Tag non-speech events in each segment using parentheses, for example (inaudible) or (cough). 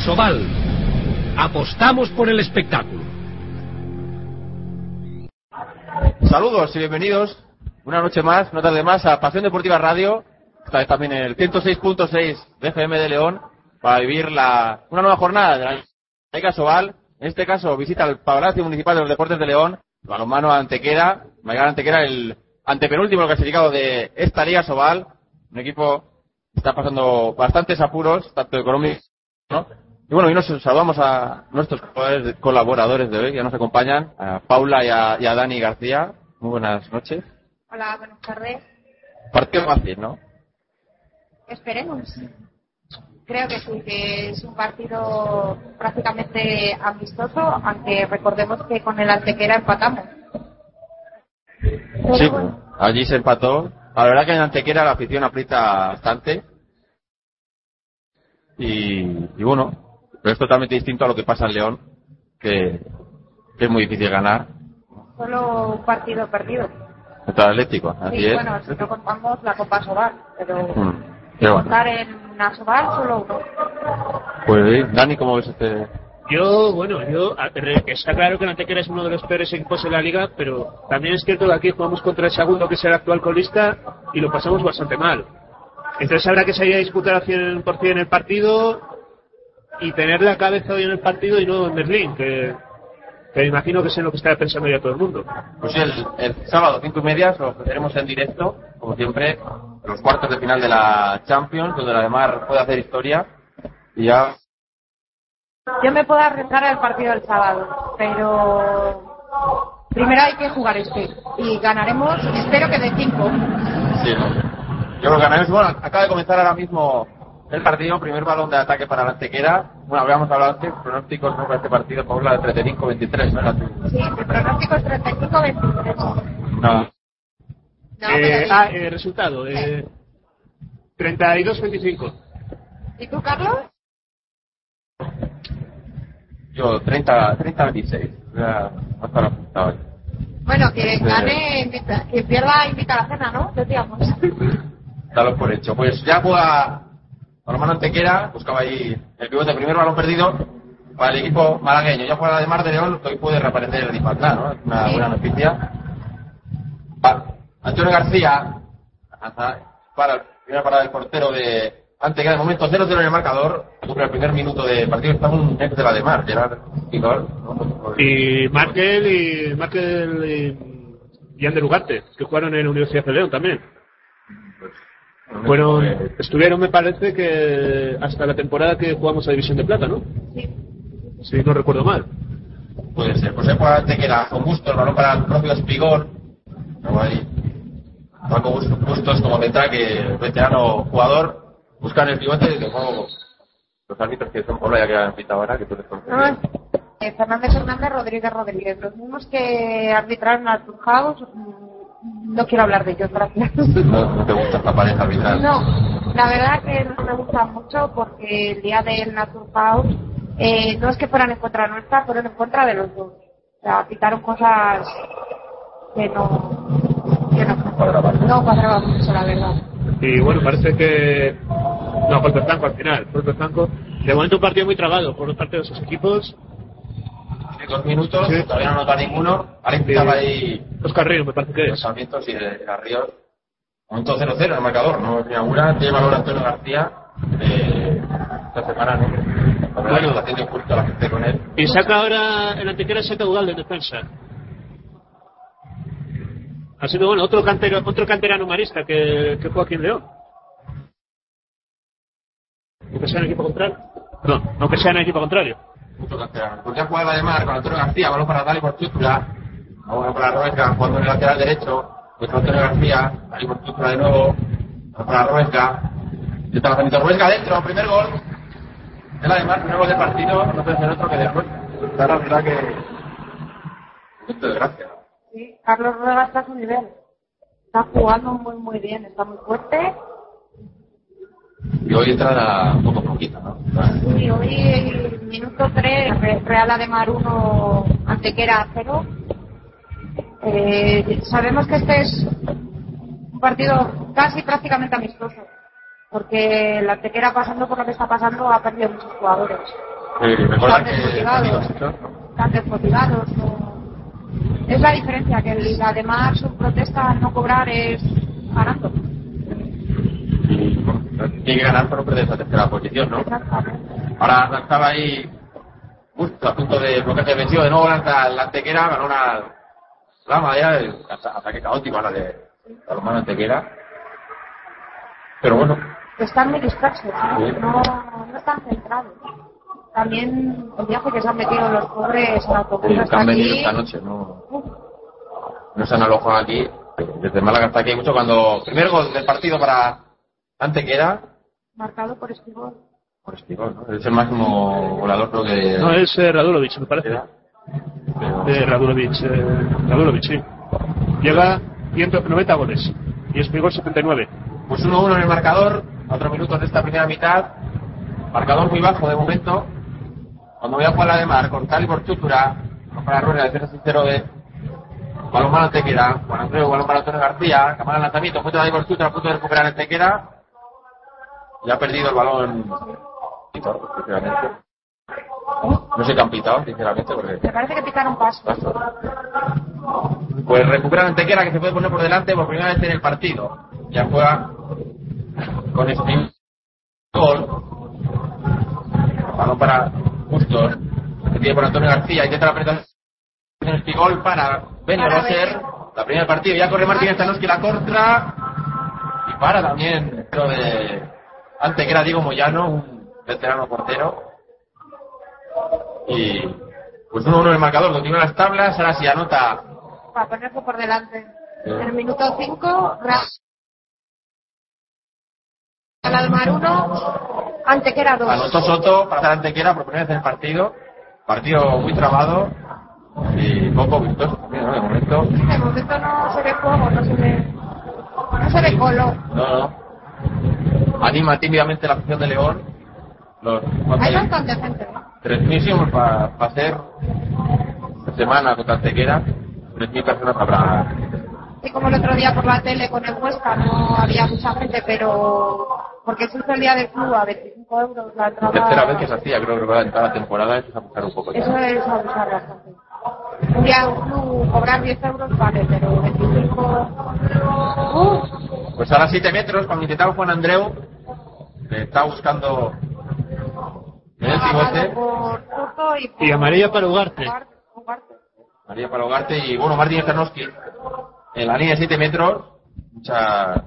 Asobal. Apostamos por el espectáculo. Saludos y bienvenidos una noche más, una tarde más a Pasión Deportiva Radio, esta vez también el 106.6 de FM de León, para vivir la, una nueva jornada de la Liga Sobal. En este caso visita el Palacio Municipal de los Deportes de León, balonmano Antequera, Maigar Antequera, el antepenúltimo clasificado de esta Liga Sobal, un equipo que está pasando bastantes apuros, tanto económicos, ¿no? Y bueno, hoy nos saludamos a nuestros colaboradores de hoy que nos acompañan, a Paula y a, y a Dani García. Muy buenas noches. Hola, buenas tardes. Partido fácil, ¿no? Esperemos. Creo que sí, que es un partido prácticamente amistoso, aunque recordemos que con el Antequera empatamos. Pero Sí, bueno, allí se empató. La verdad que en Antequera la afición aprieta bastante. Y, y bueno, pero es totalmente distinto a lo que pasa en León, que, que es muy difícil ganar solo un partido perdido. contra el Atlético. Así Sí, es. bueno, si no contamos la Copa Sobal, pero Mm, pero bueno. contar en Asobal solo uno. Pues sí. Dani, ¿cómo ves este? Yo, bueno, yo está claro que el Antequera es uno de los peores equipos en la liga, pero también es cierto que aquí jugamos contra el segundo, que es el actual colista, y lo pasamos bastante mal. Entonces habrá que salir a disputar al 100% el partido y tener la cabeza hoy en el partido y no en Berlín, que, que me imagino que es en lo que está pensando ya todo el mundo. Pues sí, el, el sábado, cinco y media, os ofreceremos en directo, como siempre, los cuartos de final de la Champions, donde la Mar puede hacer historia. Y ya Yo me puedo arriesgar al partido del sábado, pero primero hay que jugar este y ganaremos, espero que de 5. Sí, ¿no? Yo creo que ganaremos. Bueno, acaba de comenzar ahora mismo el partido, primer balón de ataque para la Antequera. Bueno, habíamos hablado antes, pronósticos ¿no? para este partido, por la de 35-23, ¿no? Sí, mi pronóstico es 35-23. No. No, Eh, pero- ah, eh, resultado, eh, 32-25. ¿Y tú, Carlos? Yo 30, 30-26. Ya, no está apuntado ahí. Bueno, que Sí. gane, invita, que pierda, invita a la cena, ¿no? Decíamos. (laughs) Dalo por hecho. Pues ya juega Balonmano Antequera, buscaba ahí el pivote, primer balón perdido para el equipo malagueño. Ya juega la de Mar de León, hoy puede reaparecer el Dipatná, ¿no? Es una Sí. buena noticia. Va, Antonio García, para primera parada del portero de Antequera, de momento 0-0 en el marcador, cumple el primer minuto de partido, está un ex de la de Mar, Gerard Picol, ¿no? Y Markel y Markel y, y Ander Ugarte, que jugaron en la Universidad de León también. Bueno, Pues, estuvieron, me parece que hasta la temporada que jugamos a División de Plata, ¿no? Sí. Si no recuerdo mal. Puede ser. Pues se juega Antequera con gusto, el balón para el propio Espigón. Luego ahí. Paco Bus- Bustos como central, que veterano jugador, buscan el pivote y luego los árbitros que son por ya que han pitado ahora, que tú les conoces No, eh, Fernández Hernández, Rodríguez Rodríguez. Los mismos que arbitraron al House, no quiero hablar de ellos, gracias. No, no te gusta esta pareja arbitral. No, la verdad que no me gusta mucho porque el día del Naturhaus eh, no es que fueran en contra nuestra, fueron en contra de los dos. O sea, quitaron cosas que no, que no, no cuadraban mucho, la verdad. Y bueno, parece que. No, golpe franco al final. Golpe franco. De momento un partido muy trabado por parte de esos equipos. Dos minutos, Sí. todavía no nota ninguno. Ahora empezaba ahí Oscar Ríos, me parece que los es. Sarmientos y de Ríos. Momento 0-0 en el marcador, ¿no? Inaugura, tiene valor Antonio García. Eh, esta semana, ¿no? La verdad Bueno. que está haciendo culto a la gente con él. Y saca ahora el antequera saca Udal de defensa. Ha sido bueno, otro cantero, otro canterano marista que, que juega aquí en León. Aunque sea en equipo contrario. No, aunque sea en equipo contrario. Mucho canterano. La de Mar con Antonio García, balón para Dali por Chúzula. Ahora para Roesca, jugando en el lateral derecho. Pues Antonio García, Dali por Chúzula de nuevo. Balón para Roesca. Y está lanzamiento Roesca dentro, primer gol. Es la de Mar, primer gol del partido. No puede ser otro que después. Está la verdad que. Momento de gracia. Sí, Carlos Rueda está a su nivel. Está jugando muy, muy bien, está muy fuerte. Y hoy entra un poco flojita, ¿no? Y hoy, minuto 3, Real Ademar 1, Antequera 0. Eh, sabemos que este es un partido casi prácticamente amistoso, porque la Antequera pasando por lo que está pasando ha perdido muchos jugadores. Están desmotivados. Están desmotivados. Es la diferencia, que el- además su protesta al no cobrar es ganando. Tiene que ganar para no perder esa tercera posición, ¿no? Ahora lanzaba ahí justo a punto de bloquearse defensivo, de nuevo lanza la Antequera, ganó una rama ya, el ata- ataque caótico la de Balonmano Antequera. Pero bueno, Están muy dispersos, ¿no? Sí. No, no están centrados. También el viaje que se han metido los pobres en autobús que hasta han venido aquí. esta noche, no, Uf, no se han alojado aquí. Desde Málaga hasta aquí mucho cuando primer gol del partido para Antequera, marcado por Esquibol. por Espigol, ¿no? Es el máximo volador creo que No, es eh, Radulovic, me parece. Pero- De Radulovic, eh, Radulovic, sí. Llega 190 goles. Y Espigol 79. Pues 1-1 en el marcador, cuatro minutos de esta primera mitad. Marcador muy bajo de momento. Cuando voy a jugar la de mar, con Cali por Chutura, para Rueda, defensa sincero de Balonmano Antequera, Juan Andreu, balón para Antonio García, cámara de lanzamiento, punto de por Chutura, a punto de recuperar Antequera. Ya ha perdido el balón. Pitor, sinceramente. No sé qué han pitado, sinceramente, porque Me parece que picaron paso. pues recupera Antequera que se puede poner por delante por primera vez en el partido. Ya juega con Spin. Gol. Balón para Bustos. Que tiene por Antonio García. Intenta la penetración en para Benio Para Roser. Benio. La primera del partido. Ya corre Martínez Tanoski la contra. Y para también lo de Antequera Diego Moyano, un veterano portero. Y pues 1-1 en el marcador. Continúa las tablas. Ahora sí anota Para ponerse por delante. En el minuto 5, al mar 1, Antequera 2. Anotó Soto para hacer Antequera por primera vez en el partido. Partido muy trabado y poco vistoso también, ¿no? De momento. De momento no se ve juego, no se ve, no se ve color. No, no. Anima tímidamente la afición de León. Los Hay bastante gente. ¿eh? 3.000 para hacer esta semana contra Antequera. 3.000 personas habrá. Así como el otro día por la tele con el Huesca no había mucha gente, pero porque hizo el día del club a 25 euros la entrada. Tercera vez que se hacía, creo que va a entrar la temporada, eso es abusar un poco. ya. Eso es abusar bastante. Un día un club cobrar 10 euros vale, pero 25. ¡Uh! Pues ahora 7 metros, cuando intentaba Juan Andreu, le está buscando en el pivote. Soto y, Y amarilla para Ugarte. María para Ugarte y bueno, Martín Tarnowski en la línea de 7 metros. Mucha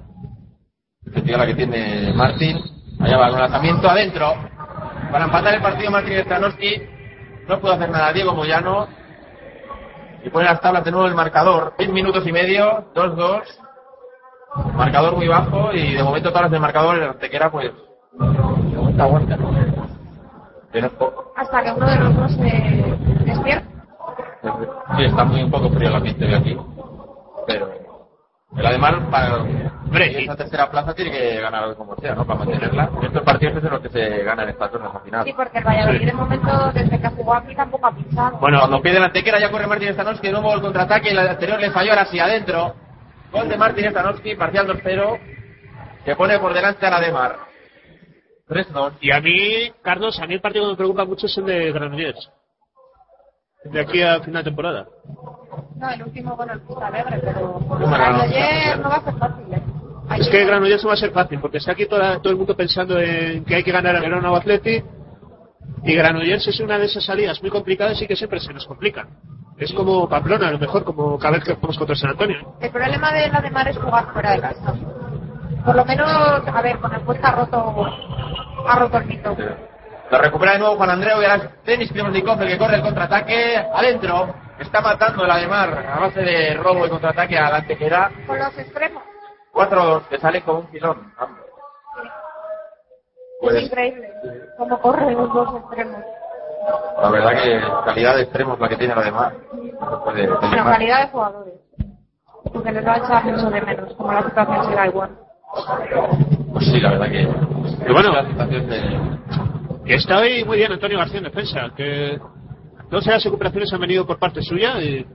efectividad la que tiene Martín. Allá va con lanzamiento adentro. Para empatar el partido Martín Tarnowski. No puede hacer nada Diego Moyano. Y pone las tablas de nuevo el marcador. 6 minutos y medio, 2-2. Marcador muy bajo y de momento tablas del marcador el Antequera pues de. Que es poco. Hasta que uno de los dos se despierta. Sí, está muy un poco frío el ambiente de aquí. Pero el además para Hombre, esa tercera plaza tiene que ganar como sea, ¿no? Para mantenerla. En estos partidos es en los que se ganan estas cosas al final. Sí, porque el Valladolid Sí. de momento, desde que jugó aquí, tampoco ha pinchado. Bueno, Cuando pide la Antequera ya corre Martín Stanowski, de nuevo el contraataque, el anterior le falló ahora sí adentro. Gol de Martín Stanowski, parcial 2-0, que pone por delante a la de Mar. 3-2. y a mí, Carlos, a mí el partido que me preocupa mucho es el de Granollers. De aquí a final de temporada. No, el último, bueno, el Puta Alegre, pero ayer no va a ser fácil. ¿eh? Es que Granollers no va a ser fácil, porque está aquí toda- todo el mundo pensando en que hay que ganar a Verona o Atleti, y Granollers es una de esas salidas muy complicadas y que siempre se nos complican. Es como Pamplona, a lo mejor, como cada vez que jugamos contra San Antonio. El problema de la de Mar es jugar fuera de casa. Por lo menos, a ver, con el puesta ha roto, ha roto el mito. La recupera de nuevo Juan Andreu y ahora Denis Krivosnikov el que corre el contraataque adentro. Está matando la de Mar a base de robo y contraataque a la Antequera. Con los extremos. 4-2, que sale como un filón. ambos. Pues, es increíble cómo corren los dos extremos. La verdad que calidad de extremos la que tiene la de Mar. No se puede Bueno, más. calidad de jugadores. Porque les va a echar mucho de menos, como la situación será igual. Pues sí, la verdad que. Pero bueno. La situación de. Que está hoy muy bien Antonio García en defensa, que dos de las recuperaciones han venido por parte suya y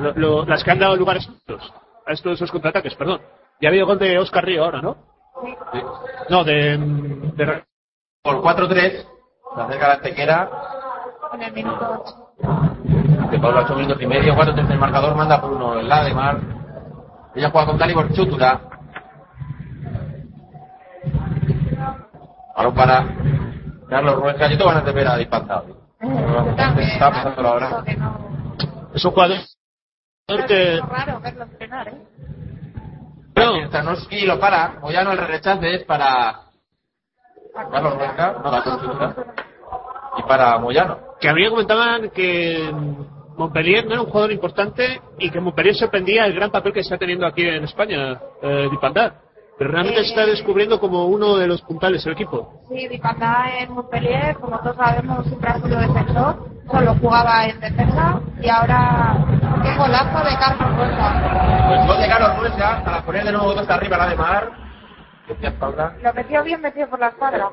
lo- lo- las que han dado lugar a estos, a estos esos contraataques, perdón. Ya ha habido gol de Oscar Río ahora, ¿no? sí. No, de, de Por 4-3, Se acerca la Antequera. En el minuto 8. De Pablo, 8 minutos y medio. 4 3 el marcador. Manda por uno el de Mar. Ella juega con Dalibor Chútura. Balón para Carlos Ruesca. Yo tengo ganas de ver a Dispantado. Está pasando la hora. Es un jugador que. Es raro verlo entrenar, ¿eh? No, Tarnowski lo para. Moyano el rechace es para Carlos Ruesca. No, Carlos Chútura. Y para Moyano. que a mí me comentaban que Montpellier no era un jugador importante y que Montpellier sorprendía el gran papel que está teniendo aquí en España, eh, Dipandar. Pero realmente se está descubriendo como uno de los puntales del equipo. Sí, Dipandá en Montpellier, como todos sabemos, siempre ha sido defensor. Solo jugaba en defensa y ahora qué golazo de Carlos Rosa. Pues gol de Carlos Ruesca. Para poner de nuevo dos arriba la de Mar. Lo metió bien metido por la escuadra.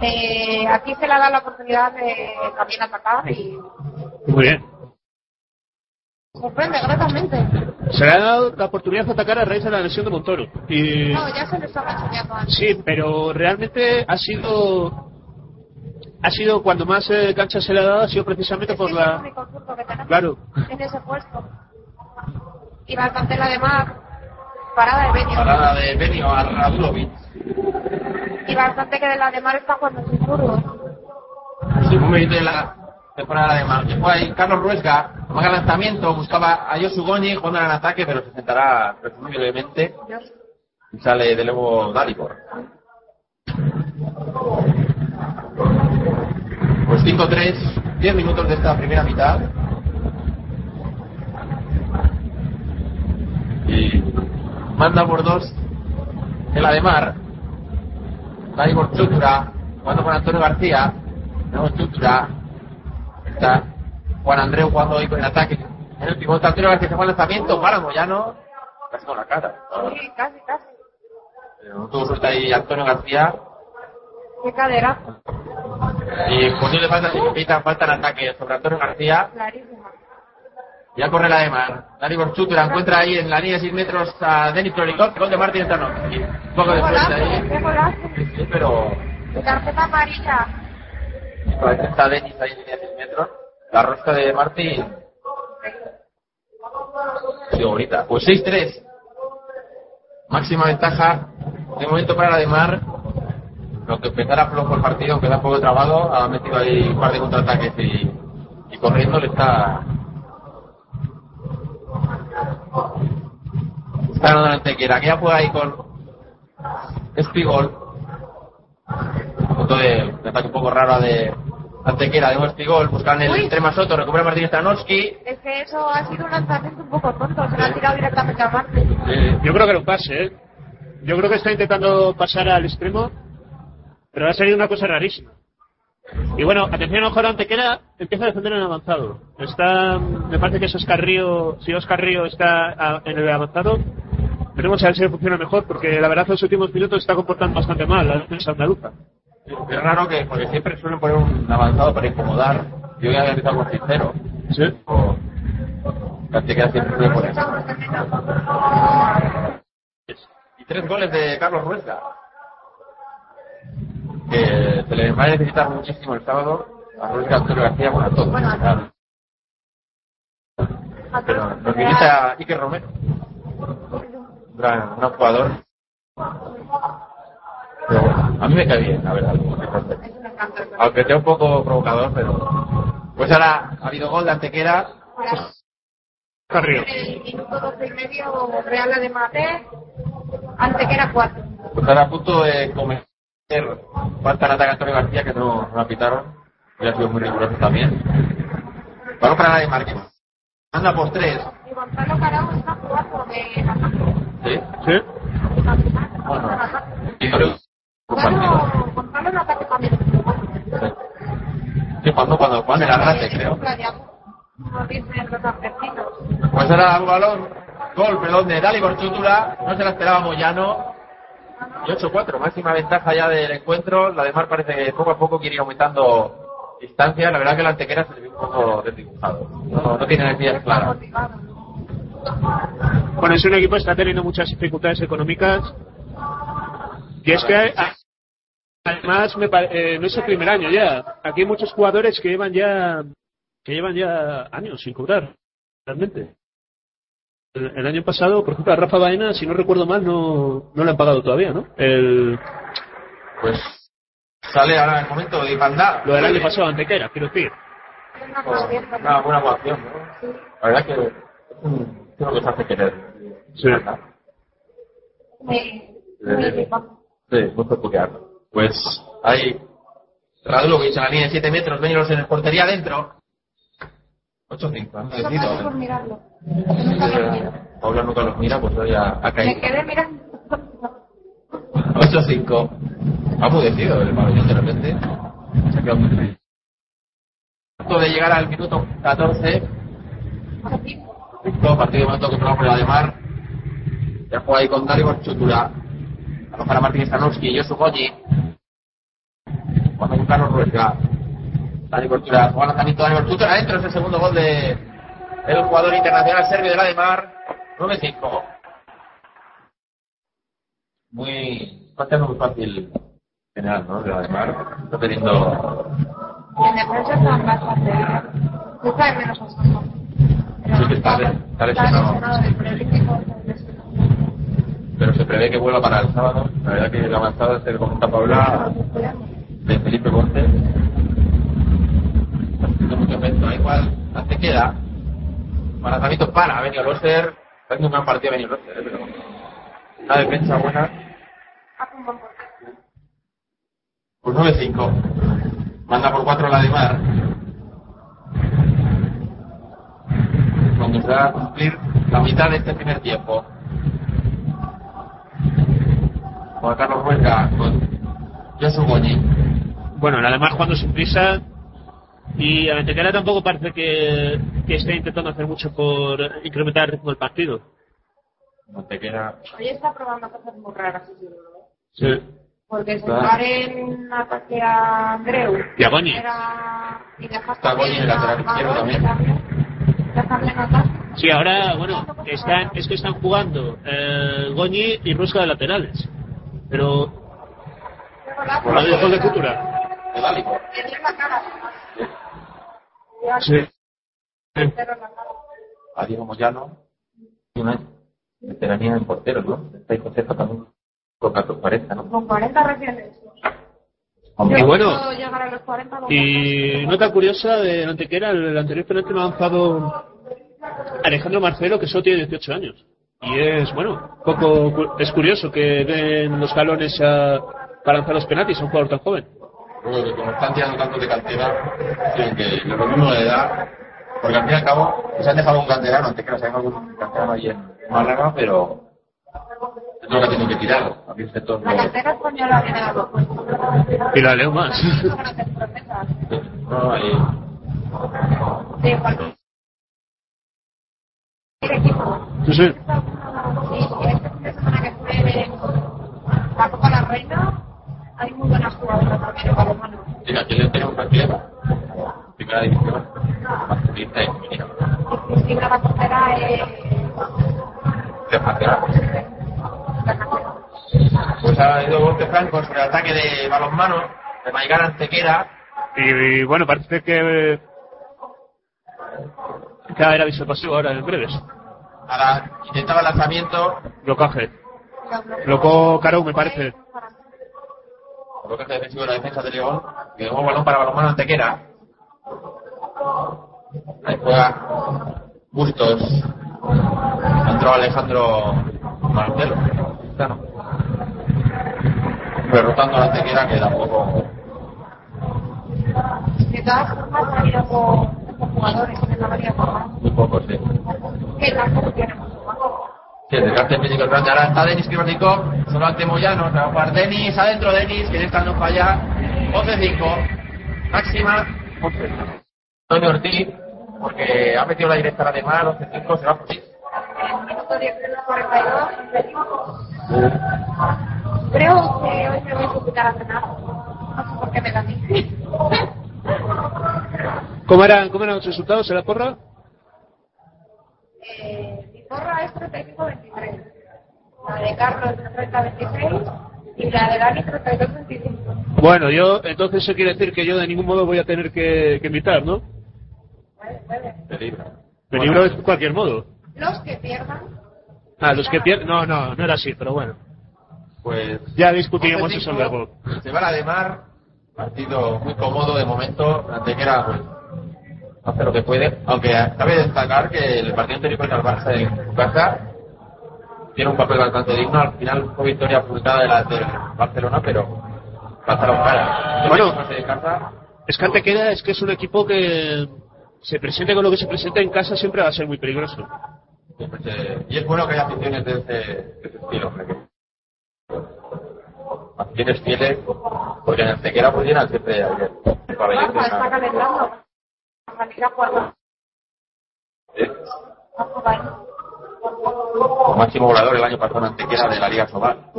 Eh, aquí se le da la oportunidad de también atacar y Muy bien. sorprende gratamente. Se le ha dado la oportunidad de atacar a raíz de la lesión de Montoro. Y No, ya se lo estaba enseñando antes. sí, pero realmente ha sido ha sido cuando más eh, cancha se le ha dado ha sido precisamente Es por el la único zurdo que tenemos claro en ese puesto. Y bastante la de Mar, parada de Benio. Parada de Benio a Radulovic. Y bastante que de la de Mar está jugando sin zurdo. Sí, un minuto de la temporada de Mar. Ahí Carlos Ruesca. Toma el lanzamiento. Buscaba a Josu Goñi jugando en ataque, pero se sentará presumiblemente. Y sale de nuevo Dalibor. Pues 5-3, 10 minutos de esta primera mitad. Y manda por dos el Ademar. Dalibor Chútura, jugando con Antonio García. Tenemos Chútura. Está Juan Andreu jugando ahí con el ataque. En el pivote Antonio García se fue al lanzamiento para Moyano. Casi con la cara. Sí, casi, casi. Pero no tuvo suerte ahí Antonio García. Qué cadera. Y posible falta si pita falta en ataque sobre Antonio García. Clarísima. Ya corre la de Mar. Dani Borchutura encuentra ahí en la línea de 6 metros a Denis Prolikov. Gol de Martín Tarnowski. Un poco de suerte ahí. Sí, pero tarjeta amarilla. está Denis ahí en línea de 6 metros. La rosca de Martín. Sí, bonita. Pues 6-3. Máxima ventaja de momento para la de Mar. Lo que empezara flojo el partido, aunque da un poco trabado, ha metido ahí un par de contraataques y, y corriendo le está. Está ganando la Antequera, que ya juega ahí con Espigol. Punto de, de ataque un poco raro de Antequera, de nuevo Espigol, buscan el extrema Soto, recupera Martínez Tranowski. Es que eso ha sido un lanzamiento un poco tonto. Se lo ha tirado directamente a Marte. Eh, Yo creo que lo pase, ¿eh? Yo creo que está intentando pasar al extremo, pero ha salido una cosa rarísima. Y bueno, atención a Ojalá Antequera, empieza a defender en avanzado. Está, me parece que es Oscar Río, si Oscar Río está a- en el avanzado, veremos a ver si funciona mejor, porque la verdad en los últimos minutos está comportando bastante mal la defensa andaluza. Es raro que, porque siempre suelen poner un avanzado para incomodar. Yo voy a empezar con sincero. Sí. O, Antequera siempre suele poner. Y tres goles de Carlos Ruesca. Que se le va a necesitar muchísimo el sábado. A Ruesca, Antonio García, bueno, a todos. Bueno. Pero nos visita Iker Romero. Un gran, un gran jugador. Pero bueno, a mí me cae bien, la verdad. Aunque sea un poco provocador, pero. Pues ahora ha habido gol de Antequera. En el minuto 12 y medio, Real de Mate, ante que era 4. Pues ahora a punto de cometer falta en ataque a Antonio García, que no, no la pitaron. Y ha sido muy riguroso también. Vamos para la de Márquez. Anda por tres. Y Gonzalo Carao está jugando de ataque. ¿Sí? ¿Sí? Bueno. Y pero- Gonzalo en ataque también. Sí, cuando, cuando Juan era grande, creo. No. Pues ahora un balón, gol, perdón, de Dalibor Chútula, no se la esperaba Moyano. Y 8-4, máxima ventaja ya del encuentro. La de Mar parece que poco a poco quiere ir aumentando distancia. La verdad que la antequera se le ve un poco desdibujado. No, no tiene Está claras. Bueno, es un equipo que está teniendo muchas dificultades económicas. Y es que además me eh, no es el primer año ya. Aquí hay muchos jugadores que llevan ya que llevan ya años sin cobrar, realmente. El, año pasado, por ejemplo, a Rafa Baena, si no recuerdo mal, no, no le han pagado todavía, ¿no? El, Pues sale ahora el momento de Ipandá. lo del año pasado, Antequera, quiero decir. Es una buena actuación, ¿no? La verdad que es tío que se hace querer. Sí. Sí, muy peculiar. Pues ahí, Radulovic en la línea de 7 metros, Benillos en el portería adentro. 8-5, han Solo decidido. paso por mirarlo. Nunca lo miro. Paula nunca los mira, pues hoy ha, ha Me caído. quedé mirando. (laughs) 8-5. Ha mudecido el pabellón de repente. Se ha quedado muy. Punto de llegar al minuto 14. Todo partido de momento controlado por la de Mar. Ya juega ahí con Dario Chutura. A para Martínez Stanowski y Josu Goñi. Cuando con Carlos Ruesga. Dani Cortura, juega lanzamiento de Dani Cortura adentro, es el segundo gol de el jugador internacional serbio de la de Mar. 9-5. Muy, ser muy fácil general, ¿no? De la de Mar. Está teniendo Y en defensa están bien. Se sabe menos. Pero Sí, que está está lesionado. pero se prevé que vuelva para el sábado. La verdad que la avanzada se le comenta a Paula de Felipe Conte. Haciendo mucho efecto. Ahí queda. Lanzamiento para Benio Roster. Está haciendo un gran partido Benio Roster, ¿eh? pero una defensa buena. Pues 9-5. Manda por 4 la de Mar. Cuando se va a cumplir la mitad de este primer tiempo. Juan Carlos Huesca con Josu Goñi. Bueno, además jugando sin prisa. Y a Antequera tampoco parece que, que esté intentando hacer mucho por incrementar el ritmo del partido. Montequera. Hoy está probando cosas muy raras, sí, sí, ¿no? Sí. Porque Claro. sacar en ataque a Andreu Y a Goñi. era- y en el lateral izquierdo también. Dejarle en ataque. Sí, ahora, bueno, están, es que están jugando eh, Goñi y Rusca de laterales. Pero Pero la de gol de cultura. Sí. cara. A Diego Moyano. Y una veteranía en porteros, ¿no? Está ahí Josefa también. Con 14 40, ¿no? Con 40 recién hechos. Y Yo bueno, a los 40 lo Y nota curiosa de Antequera, el anterior penalti lo ha lanzado Alejandro Marcelo, que solo tiene 18 años. Y es, bueno, poco es curioso que den los galones a, para lanzar los penaltis a un jugador tan joven. Creo que como están tirando tanto de cantera, tienen que lo mismo de edad, porque al fin y al cabo se han dejado un canterano, antes que no se han dejado un canterano ahí en Málaga, pero es lo que ha tenido que tirar. A mí el sector La cantera española viene a los. Y la leo más. No hay De igual. El equipo. Sí, sí. Sí, semana que fue la Copa La Reina, hay muy buenas jugadoras también en balonmano. Mira, aquí le tenemos aquí primera división masculina y femenina. Y Cristina la portera es De cantera. Pues ha ido golpe franco sobre el ataque de balonmano de Maigar Antequera. Y, bueno, parece que que va a haber aviso pasivo ahora en breves. Ahora intentaba el lanzamiento, Blocaje. Blocó Caro, me parece. Bloqueo defensivo de la defensa de León, y de nuevo balón para balonmano Antequera. Ahí juega Bustos. Entró Alejandro Marcelo. ¿no? Derrotando a la Antequera que tampoco. De todas formas, ha habido con jugadores en la forma Muy pocos, sí. que tampoco juego. Sí, el desgaste físico es grande. Ahora está Denis Krivonikov, solo ante Moyano. Se va a jugar Denis, adentro Denis, que esta no falla. 11-5. Máxima. Antonio Ortiz, porque ha metido la directa a la de mar, 11-5, se va por sí. En el minuto 10 de 42, creo que hoy me voy a invitar a cenar. No sé por qué me da a mí. ¿Cómo eran, cómo eran los resultados en la porra? Eh, mi porra es 35-23. La de Carlos es 30-26. Y la de Dani 32 25. Bueno, yo, entonces eso quiere decir que yo de ningún modo voy a tener que, que invitar, ¿no? Puede, puede. Peligro. Me libro de cualquier modo. Los que pierdan. Ah, los que pierden. No, no, no era así, pero bueno. Pues Ya discutiremos eso luego. Se va a la de mar, partido muy cómodo de momento. Antequera pues, hace lo que puede, aunque cabe destacar que el partido anterior contra el Barça en su casa tiene un papel bastante digno. Al final fue victoria frustrada de la del Barcelona, pero pasaron cara. Bueno. Es que Antequera es que es un equipo que se presente con lo que se presenta en casa siempre va a ser muy peligroso. y es bueno que haya aficiones de ese, de ese estilo. Aficiones fieles, porque en Antequera pues llenan siempre el ¿eh? máximo volador el año pasado en Antequera de la Liga Sobal.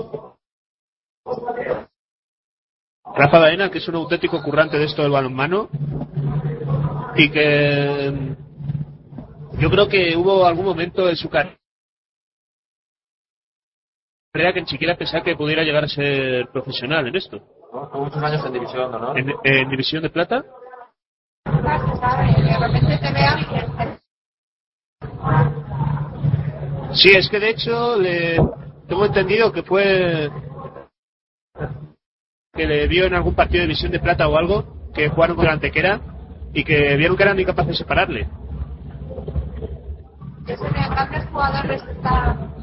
Rafa Baena, que es un auténtico currante de esto del balonmano y que mm, yo creo que hubo algún momento en su carrera que ni siquiera pensaba que pudiera llegar a ser profesional en esto. ¿no? Estuvo muchos años en División de Honor. En, en División de Plata, Sí, es que de hecho le tengo entendido que fue que le vio en algún partido de División de Plata o algo que jugaron con Antequera y que vieron que eran incapaces de separarle. que se vean grandes jugadores están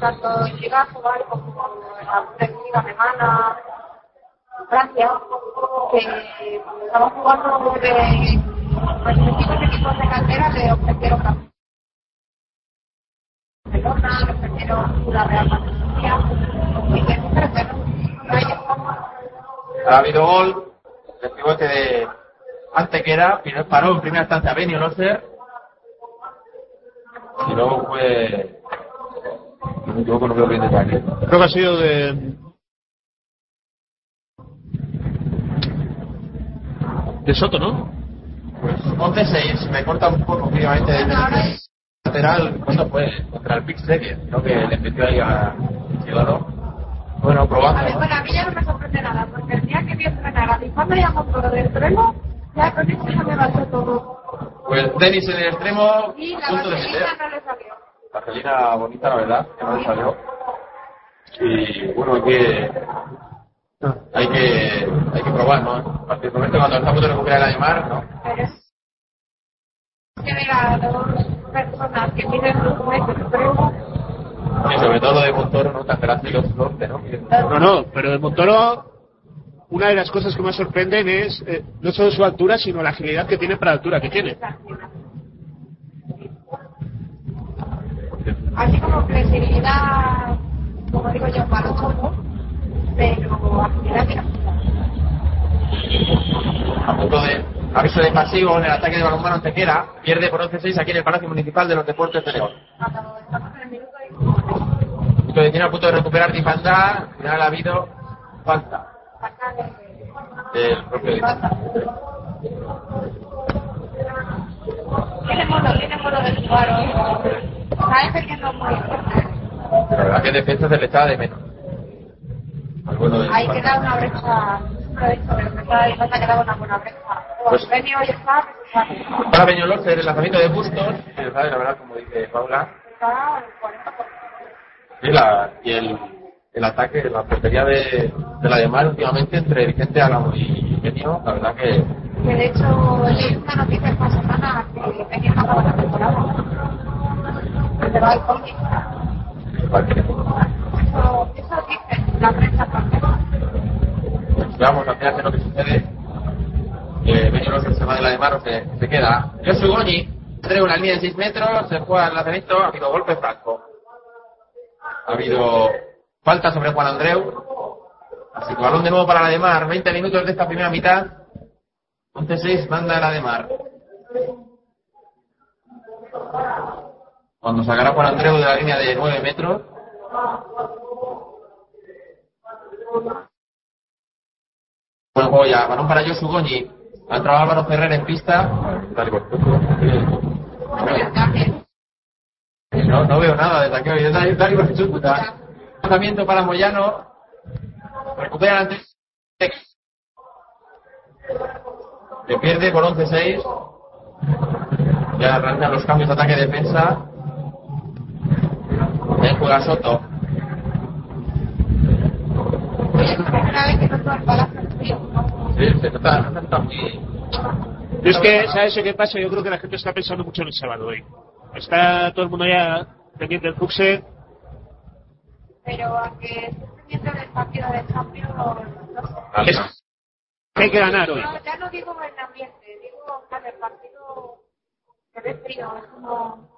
tanto en Liga Sobal como en la Bundesliga alemana, Francia, que estaban jugando de respectivos equipos de cantera, le ofrecieron Barcelona, le ofrecieron la Real Madrid, y que no Ha habido gol, el pivote de Antequera, y paró en primera instancia Benio Loser. Y luego fue. No me equivoco, no veo bien aquí. Creo que ha sido de de Soto, ¿no? Pues 11-6, me corta un poco últimamente de lateral. ¿Cuándo fue? Contra el Big Series, creo que le metió ahí a Ciudadano. Bueno, A ver, probando. bueno, a mí ya no me sorprende nada, porque el día que vi entrenar a mi padre y a Montoro de extremo, ya con eso ya me bastó todo. Pues Denis en el extremo, Y la punto de meter. no le salió. Vaselina bonita, la verdad, que no le salió. Y bueno, que. Hay que, hay que probar, ¿no? Particularmente cuando estamos de recuperar el Aymar, ¿no? Pero es que ver a dos personas que miden los metros, pero Y sobre todo lo de Montoro, ¿no? Tan grande y los 11, ¿no? No, no, pero de Montoro una de las cosas que más sorprenden es eh, no solo su altura, sino la agilidad que tiene para la altura que tiene. así como flexibilidad, como digo yo, para los ojos, a punto de aviso de pasivo en el ataque de balonmano Antequera, pierde por 11-6 aquí en el Palacio Municipal de los Deportes de León. Cuando estamos en el minuto y Punto de tiene a punto de recuperar Difandá, al final ha habido falta falta de del propio Difandá. Tiene modo, tiene modo de jugar hoy. Está defendiendo muy fuerte. La verdad que defensa se le echaba de menos. Ahí queda una brecha, siempre he dicho que el mercado de falta quedaba una buena brecha. Pues- está, pues, Para Peñolor el lanzamiento de Bustos, que sabe la verdad, como dice Paula, está al 40%. y, la, y el, el ataque, la portería de, de la de Mar últimamente entre Vicente Álamo y Benio, la verdad que Que de hecho leí una noticia esta semana que Benio no acaba la temporada. Se va al Eso, dice la prensa francesa. Vamos a ver lo que sucede. Eh, Benio se va de la de Mar o se, queda. Josu Goñi, trae una línea de 6 metros, se juega el lanzamiento, ha habido golpe franco. Ha habido falta sobre Juan Andreu. Así que balón de nuevo para la de Mar. 20 minutos de esta primera mitad. 11-6 manda la de Mar. Cuando sacará Juan Andreu de la línea de 9 metros. Buen juego ya. Balón para Josu Goñi. Ha entrado Álvaro Ferrer en pista. Dale, no, no veo nada desde aquí. Dale, dale, puta. Lanzamiento para Moyano. Recupera ante que pierde por 11-6. Ya arrancan los cambios de ataque-defensa. Ahí juega Soto. Es la primera vez que no todo el palacio es frío. Sí, se nota, se nota muy... Yo es que, ¿sabes qué pasa? Yo creo que la gente está pensando mucho en el sábado hoy. Está todo el mundo ya pendiente del Fuxe. Pero aunque estés pendiente del partido de Champions, no sé. Que hay que ganar hoy. No, ya no digo en ambiente, digo que el partido se ve frío, es como.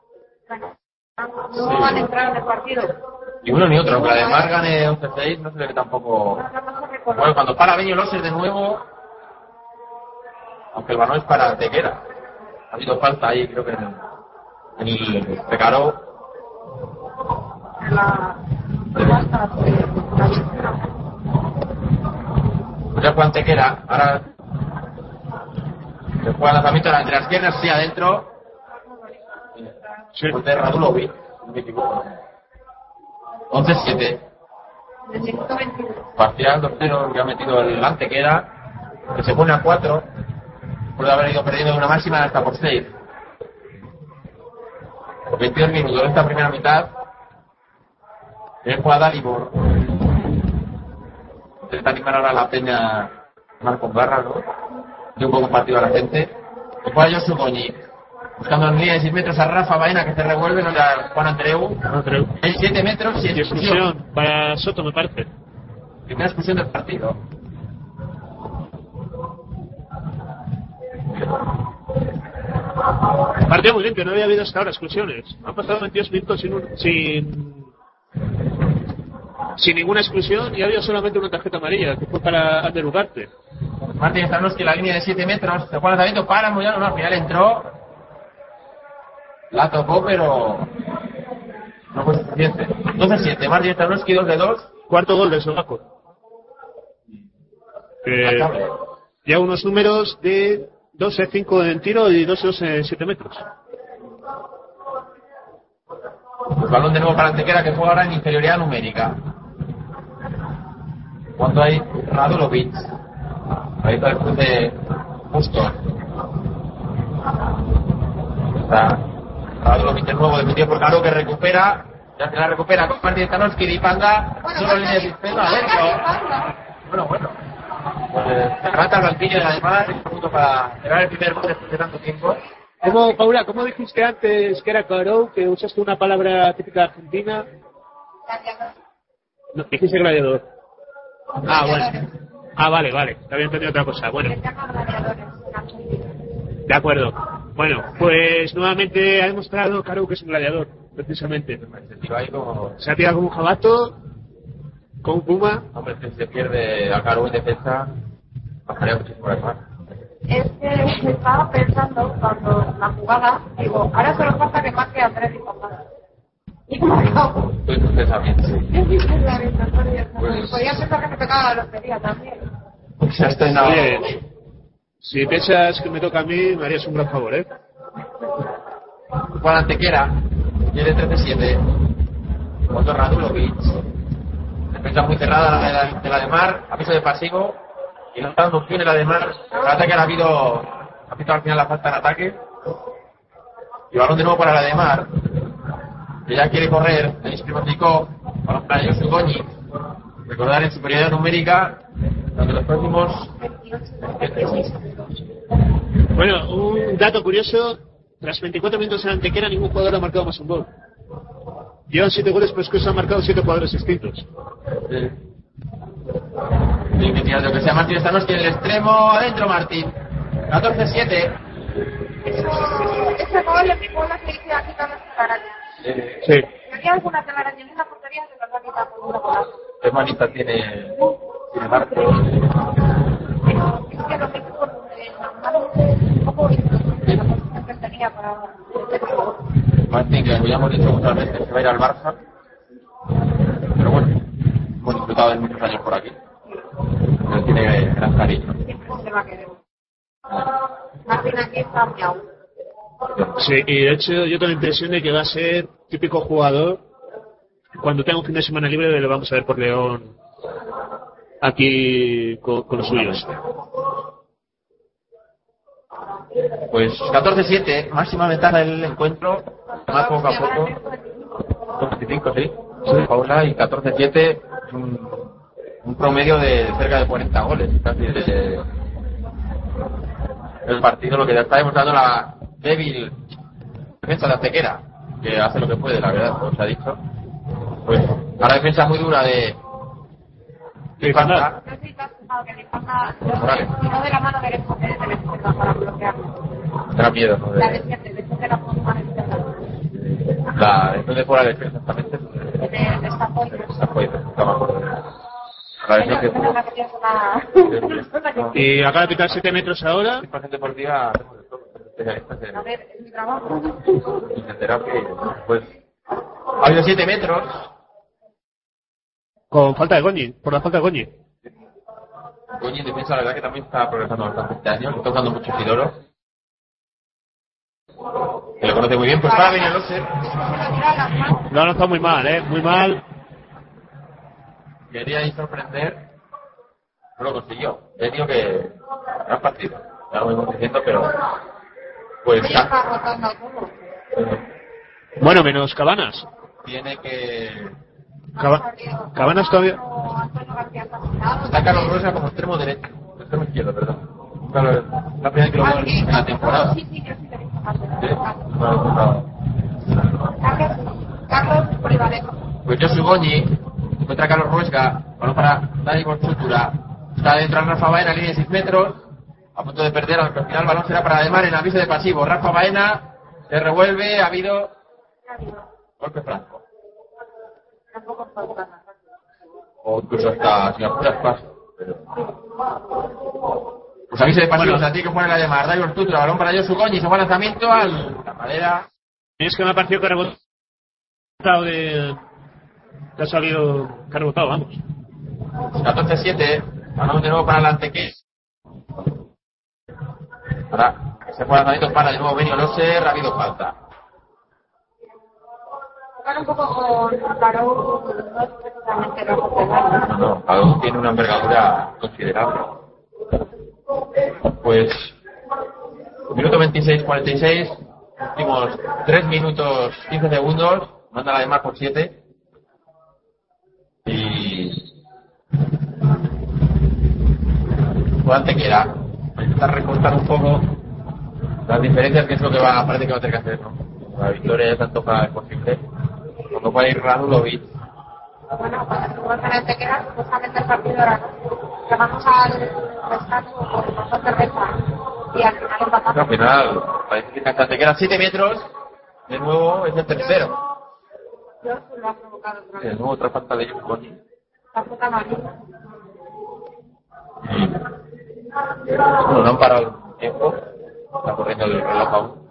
Bueno, no Sí. van a entrar en el partido. Ni uno ni otro, aunque la de Mar gane 11-6, no se ve que tampoco... Bueno, cuando para Beño Losser de nuevo, aunque el balón es para Tequera. Ha habido falta ahí, creo que en, en el victoria. Ya Juan Tequera, ahora se juega el lanzamiento entre las piernas, sí, adentro. Sí. Radulovic, equivoco. 11-7. Del minuto 21. Parcial 2-0 que ha metido el Antequera, que se pone a 4. Puede haber ido perdiendo de una máxima hasta por 6. 22 minutos de esta primera mitad. El juega Dalibor. Intenta animar ahora a la peña Marco Barra, ¿no? De un poco partido a la gente. Y juega Josu Goñi. Buscando en línea de 6 metros a Rafa Baena que se revuelve, da Juan Andreu. Otro. En 7 metros y expulsión. para Soto, me parece. Primera expulsión del partido. Partido muy limpio, no había habido hasta ahora exclusiones. Han pasado 22 minutos sin, un- sin, sin ninguna exclusión y ha habido solamente una tarjeta amarilla, que fue para Ander Ugarte. Martín Stanovski la línea de 7 metros. Se el lanzamiento para Moyano. No, al final entró. La tocó, pero. No fue suficiente. 12-7. Martín Stanovski 2 de 2. Cuarto gol del Eslovaco. Eh, ya unos números de 12-5 en tiro y 12-2 en 7 metros. El balón de nuevo para Antequera que juega ahora en inferioridad numérica. Cuando hay Radulovic. Ahí está el cruce justo. Está Radulovic de nuevo defendido por Caro que recupera. Ya se la recupera con Martín Stanovski y. Bueno, Solo bueno, línea de Bueno, adentro. pasa. Bueno, bueno. Pues levanta el banquillo de además y punto para cerrar el primer gol después de tanto tiempo. ¿Cómo, Paula, ¿cómo dijiste antes que era Caro, que usaste una palabra típica argentina? No, dijiste gladiador. Ah, bueno. Ah, vale, vale. Te había entendido otra cosa. Bueno, de acuerdo. Bueno, pues nuevamente ha demostrado Caro que es un gladiador, precisamente. Se como... Se ha tirado como un jabato, con puma. Hombre, si se pierde a Caro en defensa, bajaría muchísimo la más. Es que estaba pensando cuando la jugada, digo, ahora solo falta que marque a Andrés y en pensamiento. Es mi pensamiento, Antonio. Pues- Podía pensar que me tocaba la lotería también. Se ha estrenado. Oye, si piensas que me toca a mí, me harías un gran favor, ¿eh? Juan Antequera, tiene 13-7. Otto Radulovic. Defensa muy cerrada de la, de la de Mar, de pasivo. Y no está dando opciones la de Mar. El ataque ha habido, ha pitado al final la falta en ataque. Y balón de nuevo para la de Mar. Que ya quiere correr. Primoticó. Balón para Josu Goñi. Recordar en superioridad numérica. Durante los próximos 28 Bueno, un dato curioso. Tras 24 minutos en Antequera, ningún jugador ha marcado más un gol. Llevan 7 goles, pero es que se han marcado 7 jugadores distintos. Sí. Sí, que tira lo que sea Martín Stanovski en el extremo, adentro Martín. 14-7. Eso, ese gol es mi gol que hice aquí con las telarañas. Sí. Había alguna telaraña en esa portería, se las va a quitar por una. ¿Qué manita tiene, Martín? Que hemos dicho muchas veces, que va a ir al Barça. Pero bueno, hemos disfrutado de muchos años por aquí. Pero tiene gran cariño. Martín aquí está. Sí, y de hecho yo tengo la impresión de que va a ser típico jugador. Cuando tenga un fin de semana libre le vamos a ver por León aquí con, con los suyos. Pues 14-7, máxima ventaja del encuentro, más poco a poco. 25, sí. sí. Paula y 14-7 es un, un promedio de cerca de 40 goles, casi de, el partido, lo que ya está demostrando la débil defensa de Antequera, que hace lo que puede, la verdad, se ha dicho. Pues a la defensa muy dura de De Infanta. No sé si te has fijado que le falta Vale. no de la mano derecha, de la izquierda para bloquearlo. da miedo, ¿no? La De, defiende, defiende la mano izquierda. la defensa de fuera de defensa, exactamente. De, de esta forma. Está fuerte, está más. La la que. (laughs) (laughs) Y acaba de pitar 7 metros ahora. Todo, especialistas en- A ver, es mi trabajo. en terapia y pues ha habido 7 metros Con falta de Goñi, por la falta de Goñi. Goñi en defensa la verdad que también está progresando bastante este año le está usando mucho Sidoro que lo conoce muy bien pues para Oser Lo ha lanzado muy mal, ¿eh? Muy mal. quería ahí sorprender no lo consiguió he dicho que gran partido ya lo venimos diciendo pero pues está. Bueno, menos Cabanas. tiene que Caba- Cabanas todavía. Está Carlos Rosa como extremo derecho extremo izquierdo perdón claro la primera vez que lo veo en la temporada Sí, sí, yo sí. Carlos, Carlos Polivalente. Pues Josu Goñi encuentra a Carlos Ruesga, balón para Dani Borchutura. Está dentro de Rafa Baena, línea de 6 metros, a punto de perder, aunque al final el balón será para Ademar en aviso de pasivo. Rafa Baena se revuelve, ha habido golpe franco. Fue. O incluso hasta sin apuras paso. Pero... Pues aviso de pasivo, Bueno. o sea, tiene que poner a Ademar. Dani Borchutura, balón para Josu Goñi, su buen lanzamiento al la madera. Es que me ha parecido que ha rebotado de. Que ha salido. Que ha rebotado, vamos. 14-7, balón de nuevo para el Antequé. Ahora, se fue lanzamiento para de nuevo Benio Loser, ha habido falta. Un poco con Caro, no es No, tiene una envergadura considerable. Pues, minuto 26-46, últimos 3 minutos 15 segundos, manda la de más por 7. Y. Jugante que era, va a intentar recortar un poco las diferencias, que es lo que va, parece que va a tener que hacer, ¿no? La victoria ya tanto para es posible. Cuando pueda ir Radulovic, Bueno, cuando se vuelven a Antequera, supuestamente el partido era que vamos al descanso con dos cervezas y al final empatamos. al final parece que te quedan 7 metros. De nuevo es el tercero. Se lo ha provocado otra De vez. nuevo otra falta de Giovanni. La puta amarilla. Bueno, no han parado el tiempo. Está corriendo el reloj aún.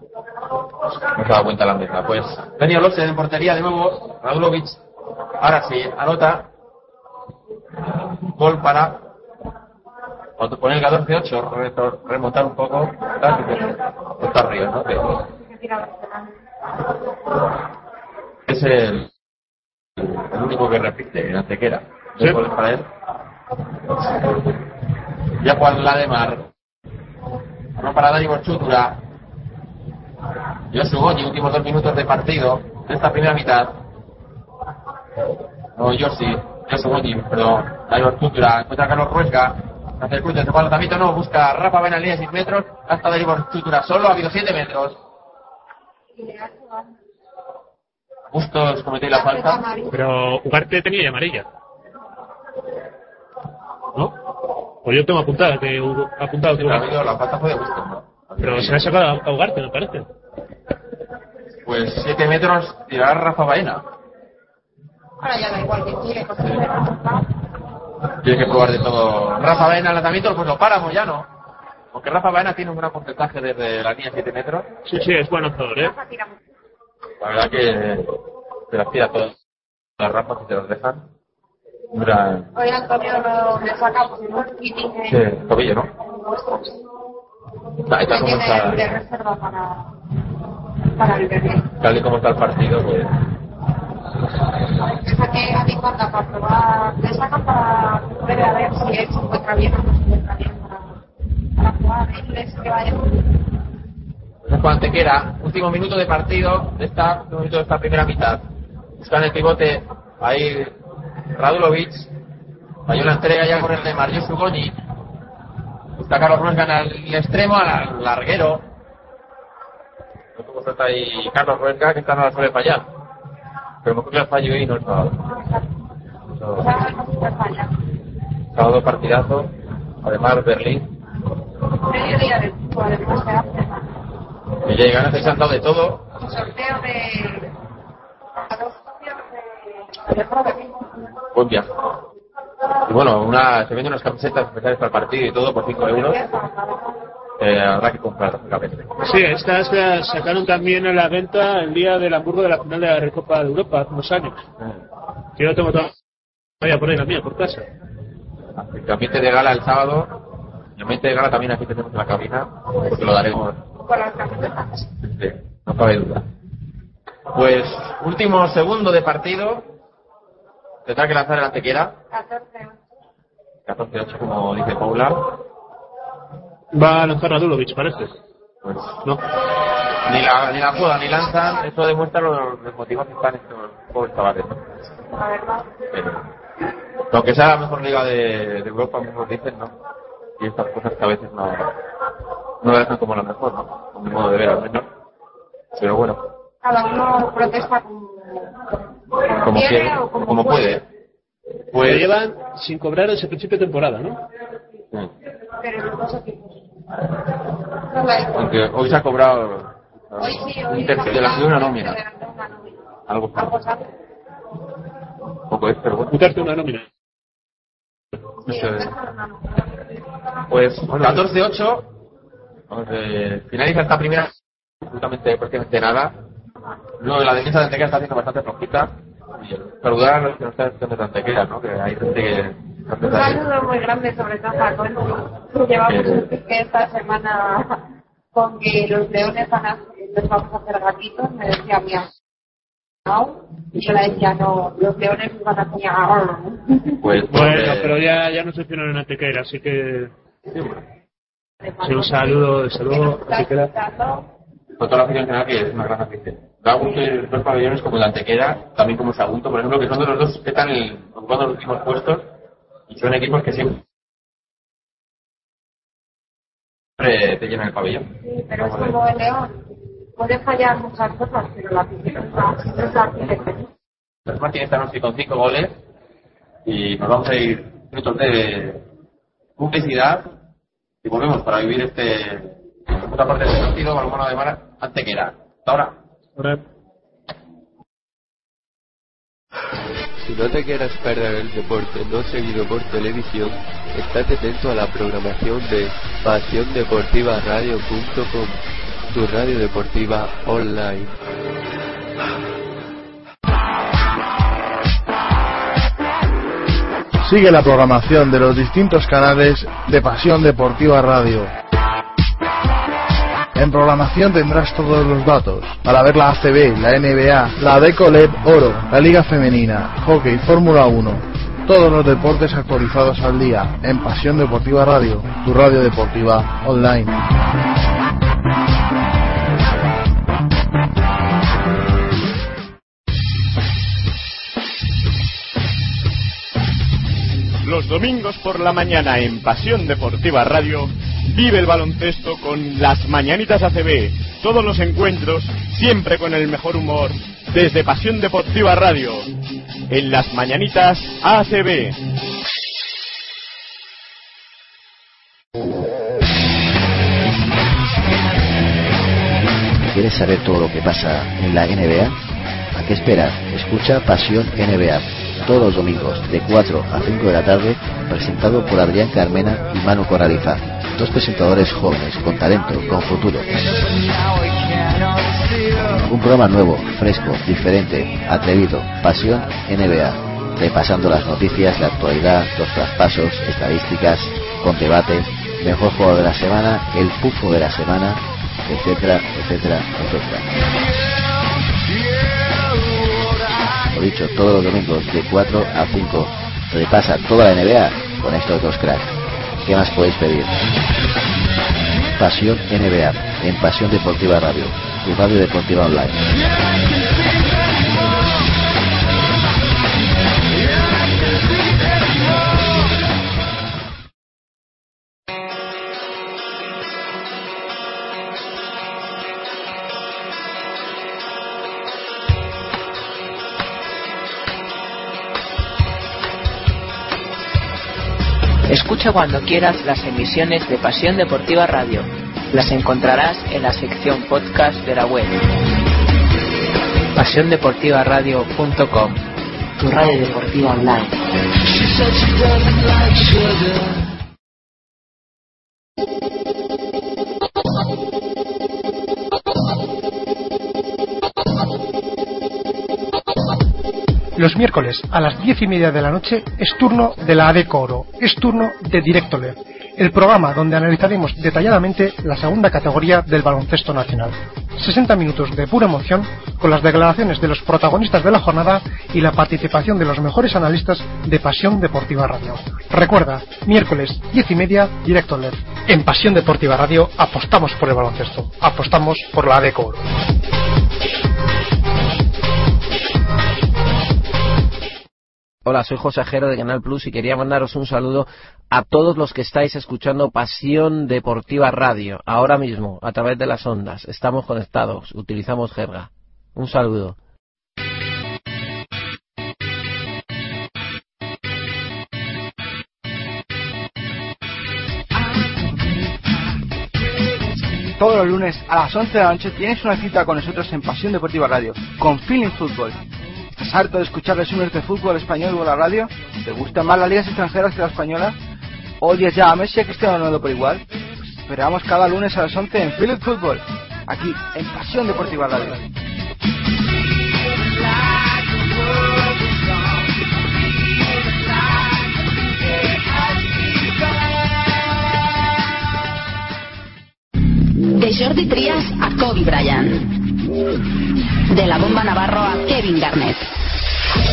No se da cuenta la mesa. Pues Daniel Lose en portería de nuevo. Radulovic. Ahora sí, anota. Gol para. Cuando pone el 14-8, reto- remontar un poco. Está arriba, ¿no? Que es el, el único que repite en Antequera. Sí. Para él. Ya Juan Lademar. No para Dani Borchutura. Josu Goñi, últimos dos minutos de partido de esta primera mitad. No, Josi, Josu Goñi, perdón. Dani Borchutura, encuentra a Carlos Ruesga. Hace el cruce, se al lanzamiento, no, busca a Rafa Bena en línea de 6 metros. Hasta Dani Borchutura solo, ha habido 7 metros. Bustos cometéis la falta. Pero Ugarte tenía ya amarilla. ¿No? Pues yo tengo apuntada que apuntado que ha habido- la falta fue de Bustos, ¿no? Pero se le ha sacado a Ugarte, me parece. Pues 7 metros tirará Rafa Baena. Ahora ya da igual que tire, porque se va Tiene que probar de todo. Rafa Baena el lanzamiento, pues lo paramos ya, ¿no? Porque Rafa Baena tiene un gran porcentaje desde la línea 7 metros. Sí, sí, es buen lanzador, ¿eh? La verdad que se las tira todas las Rafa si te los dejan. Hoy Antonio lo, le saca pues, un Sí, tobillo, ¿no? Ahí está que como de está. reserva para, para el bebé. Tal y como está el partido, pues. Esa que a mí cuando para probar, le sacan para ver a a ver si él se encuentra bien o no se encuentra bien para, para jugar les que vaya. Juan Antequera, último minuto de partido de esta, último minuto de esta primera mitad. Buscan el pivote ahí Radulovic. Hay una entrega ya con el de Mario Sugoni. Está Carlos en el extremo, al larguero. No tuvo suerte ahí Carlos Ruenca, que está no la suele fallar. Pero mejor que la fallo y no el sábado. Sábado partidazo. Además Berlín. Que llegan, se han dado de todo. Sorteo de. a. Buen viaje. Y bueno, una, se venden unas camisetas especiales para el partido y todo por 5 euros. Eh, habrá que comprar, lógicamente. Sí, estas las sacaron también a la venta el día del Hamburgo de la final de la Recopa de Europa hace unos años. Que yo tengo toda Vaya por ahí la mía, por casa. El ambiente de gala el sábado. El ambiente de gala también aquí tenemos en la cabina, porque lo daremos. Con las camisetas. Sí, no cabe duda. Pues, último segundo de partido. Tendrá que lanzar el antequiera. 14. 14-8, como dice Paula. Va a lanzar Radulovic, parece. Pues, No. ni la, ni la poda ni lanzan. Eso demuestra los, los motivos que están estos pobres chavales. ¿no? La verdad. Pero, aunque sea la mejor liga de, de Europa, mismos dicen, ¿no? Y estas cosas que a veces no, no la dejan como la mejor, ¿no? Con mi modo de ver, al menos. Pero bueno, Cada uno protesta como, como, quiere quiere, o como, como puede. Pues Pues, llevan sin cobrar desde el principio de temporada, ¿no? Sí. Pero los dos equipos. No la digo. aunque hoy se ha cobrado Hoy sí, hoy un tercio de la de una nómina. De una nómina. Algo poco es, pero bueno. Un tercio de una nómina. No sé. Pues 14-8. Vamos, eh, finaliza esta primera. Absolutamente, prácticamente nada. Luego la defensa de Antequera está haciendo bastante flojita. Y saludar a los que nos están escuchando de Antequera, ¿no? Que hay gente que. Un saludo muy grande, sobre todo a Conchi. Llevamos un pique esta semana con que los leones van a, les vamos a hacer gatitos. Me decía mi. Y yo le decía, no, los leones van a hacer Pues, Bueno, eh, pero ya, ya nos mencionaron en Antequera, así que sí, un saludo, un saludo. Antequera. con toda la afición general que es una gran afición. Da gusto ir dos pabellones como el de Antequera, también como Sagunto, por ejemplo, que son de los dos que están en- los últimos puestos y son equipos que siempre te llenan el pabellón. Sí, pero es como el león. Puede fallar muchas cosas, pero la está- siempre es la afición. Los Martínez noche con cinco goles y nos vamos a ir minutos de publicidad y volvemos para vivir este otra parte del partido Balbona de Mar Antequera. Hasta ahora. Si no te quieres perder el deporte no seguido por televisión, estate atento a la programación de pasiondeportivaradio.com, tu radio deportiva online. Sigue la programación de los distintos canales de Pasión Deportiva Radio. En programación tendrás todos los datos para ver la ACB, la NBA, la Decoleb Oro, la Liga Femenina, Hockey, Fórmula 1. Todos los deportes actualizados al día en Pasión Deportiva Radio, tu radio deportiva online. Los domingos por la mañana en Pasión Deportiva Radio, vive el baloncesto con las Mañanitas ACB. Todos los encuentros, siempre con el mejor humor, desde Pasión Deportiva Radio. En las Mañanitas ACB. ¿Quieres saber todo lo que pasa en la NBA? ¿A qué esperas? Escucha Pasión NBA todos los domingos de 4 a 5 de la tarde, presentado por Adrián Carmena y Manu Corraliza. Dos presentadores jóvenes, con talento, con futuro. Un programa nuevo, fresco, diferente, atrevido. Pasión NBA. Repasando las noticias, la actualidad, los traspasos, estadísticas, con debates, mejor jugador de la semana, el pufo de la semana, etcétera, etcétera, etcétera. Dicho, todos los domingos de 4 a 5 Repasa toda la NBA con estos dos cracks. ¿Qué más podéis pedir? Pasión NBA en Pasión Deportiva Radio, tu radio deportiva online. Escucha cuando quieras las emisiones de Pasión Deportiva Radio. Las encontrarás en la sección podcast de la web. PasiónDeportivaRadio.com Tu radio deportiva online. Los miércoles a las diez y media de la noche es turno de la ADECO Oro, es turno de Directo LED, el programa donde analizaremos detalladamente la segunda categoría del baloncesto nacional. 60 minutos de pura emoción con las declaraciones de los protagonistas de la jornada y la participación de los mejores analistas de Pasión Deportiva Radio. Recuerda, miércoles diez y media, Directo LED. En Pasión Deportiva Radio apostamos por el baloncesto, apostamos por la ADECO Oro. Hola, soy José Ajero de Canal Plus y quería mandaros un saludo a todos los que estáis escuchando Pasión Deportiva Radio ahora mismo a través de las ondas. Estamos conectados, utilizamos jerga. Un saludo. Todos los lunes a las 11 de la noche tienes una cita con nosotros en Pasión Deportiva Radio, con Feeling Fútbol. ¿Estás harto de escuchar resúmenes de fútbol español por la radio? ¿Te gustan más las ligas extranjeras que la española? ¿Odias ya a Messi y a Cristiano Ronaldo por igual? Esperamos cada lunes a las 11 en Feeling Fútbol, aquí en Pasión Deportiva Radio. De Jordi Trias a Kobe Bryant. De la bomba Navarro a Kevin Garnett.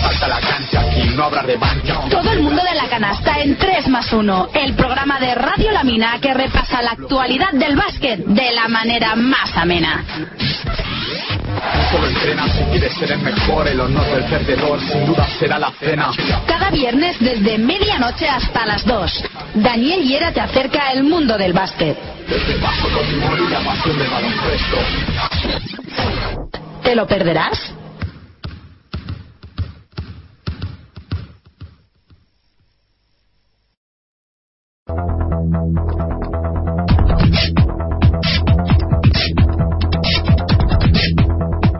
Falta la cancha, aquí no habrá revancha. Todo el mundo de la canasta en 3 más 1, el programa de Radio La Mina que repasa la actualidad del básquet de la manera más amena. Solo entrena si quieres ser el mejor, el honor del perdedor sin duda será la cena. Cada viernes desde medianoche hasta las 2, Daniel Hiera te acerca el mundo del básquet. Desde bajo con la pasión del baloncesto. ¿Te lo perderás?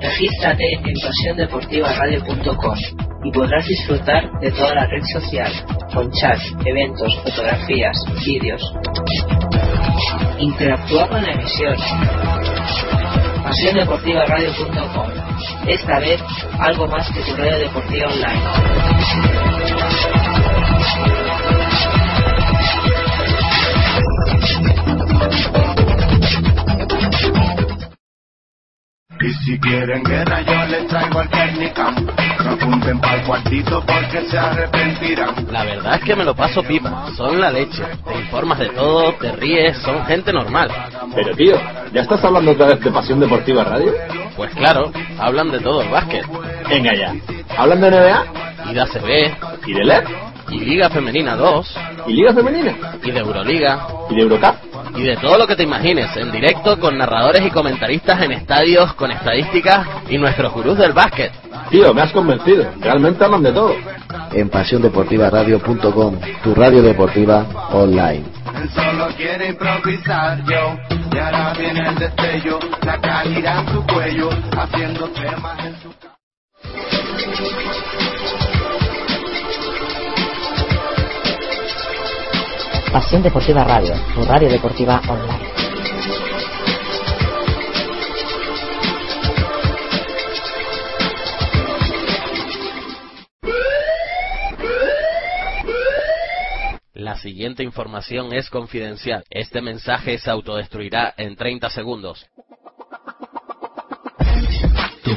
Regístrate en pasiondeportivaradio.com y podrás disfrutar de toda la red social, con chat, eventos, fotografías, vídeos. Interactúa con la emisión. pasiondeportivaradio.com Esta vez, algo más que tu radio deportiva online. Y si quieren guerra yo les traigo el técnica. No apunten pa'l cuartito porque se arrepentirán. La verdad es que me lo paso pipa, son la leche. Te informas de todo, te ríes, son gente normal. Pero tío, ¿ya estás hablando otra vez de Pasión Deportiva Radio? Pues claro, hablan de todo el básquet. Venga ya. ¿Hablan de NBA? Y de ACB. ¿Y de LED? Y Liga Femenina 2. ¿Y Liga Femenina? Y de Euroliga. ¿Y de Eurocup? Y de todo lo que te imagines, en directo con narradores y comentaristas en estadios, con estadísticas y nuestros gurús del básquet. Tío, me has convencido. Realmente hablan de todo. En pasiondeportivaradio.com, tu radio deportiva online. Él solo quiere improvisar yo. Y ahora viene el destello, la calidad en su cuello, haciendo temas en Pasión Deportiva Radio, tu radio deportiva online. La siguiente información es confidencial. Este mensaje se autodestruirá en 30 segundos. Tu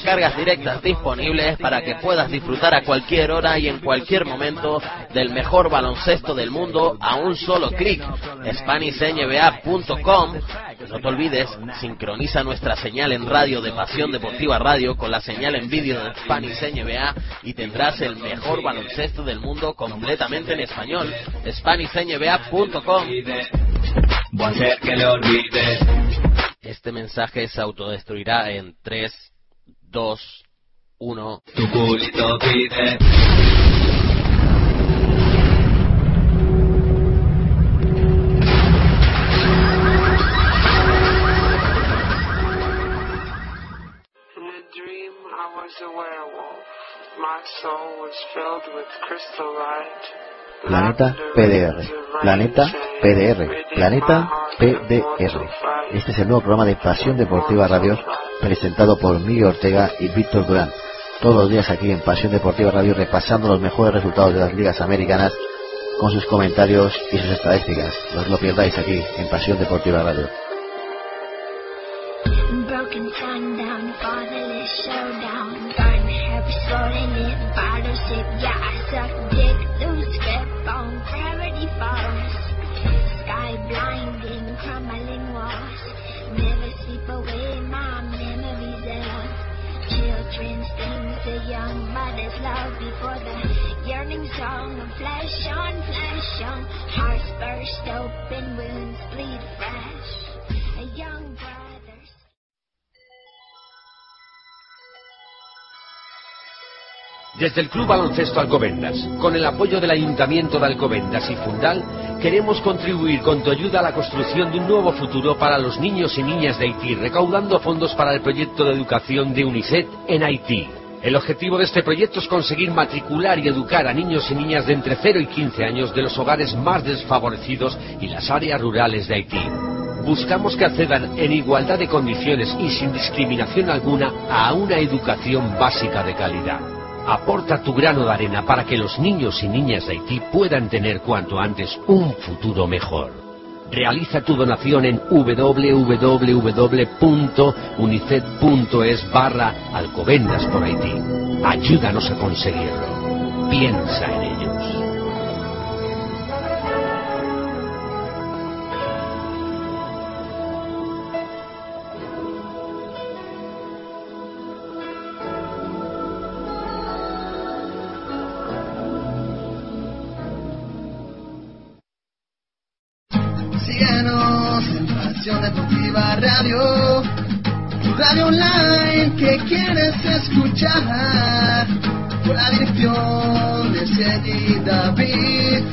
descargas directas disponibles para que puedas disfrutar a cualquier hora y en cualquier momento del mejor baloncesto del mundo a un solo clic. SpanishNBA.com No te olvides, sincroniza nuestra señal en radio de Pasión Deportiva Radio con la señal en vídeo de Spanish NBA y tendrás el mejor baloncesto del mundo completamente en español. SpanishNBA.com. Este mensaje se autodestruirá en 3, 2, 1. Tu culito pide. In a dream, I was a werewolf. My soul was filled with crystal light. Planeta PDR. Planeta PDR. Planeta PDR. Este es el nuevo programa de Pasión Deportiva Radio presentado por Miguel Ortega y Víctor Durán. Todos los días aquí en Pasión Deportiva Radio repasando los mejores resultados de las ligas americanas con sus comentarios y sus estadísticas. No os lo pierdáis aquí en Pasión Deportiva Radio. Broken Desde el Club Baloncesto Alcobendas, con el apoyo del Ayuntamiento de Alcobendas y Fundal, queremos contribuir con tu ayuda a la construcción de un nuevo futuro para los niños y niñas de Haití, recaudando fondos para el proyecto de educación de UNICEF en Haití. El objetivo de este proyecto es conseguir matricular y educar a niños y niñas de entre 0 y 15 años de los hogares más desfavorecidos y las áreas rurales de Haití. Buscamos que accedan en igualdad de condiciones y sin discriminación alguna a una educación básica de calidad. Aporta tu grano de arena para que los niños y niñas de Haití puedan tener cuanto antes un futuro mejor. Realiza tu donación en www.unicef.es barra Alcobendas por Haití. Ayúdanos a conseguirlo. Piensa en ellos. Con la dirección de Sedi David,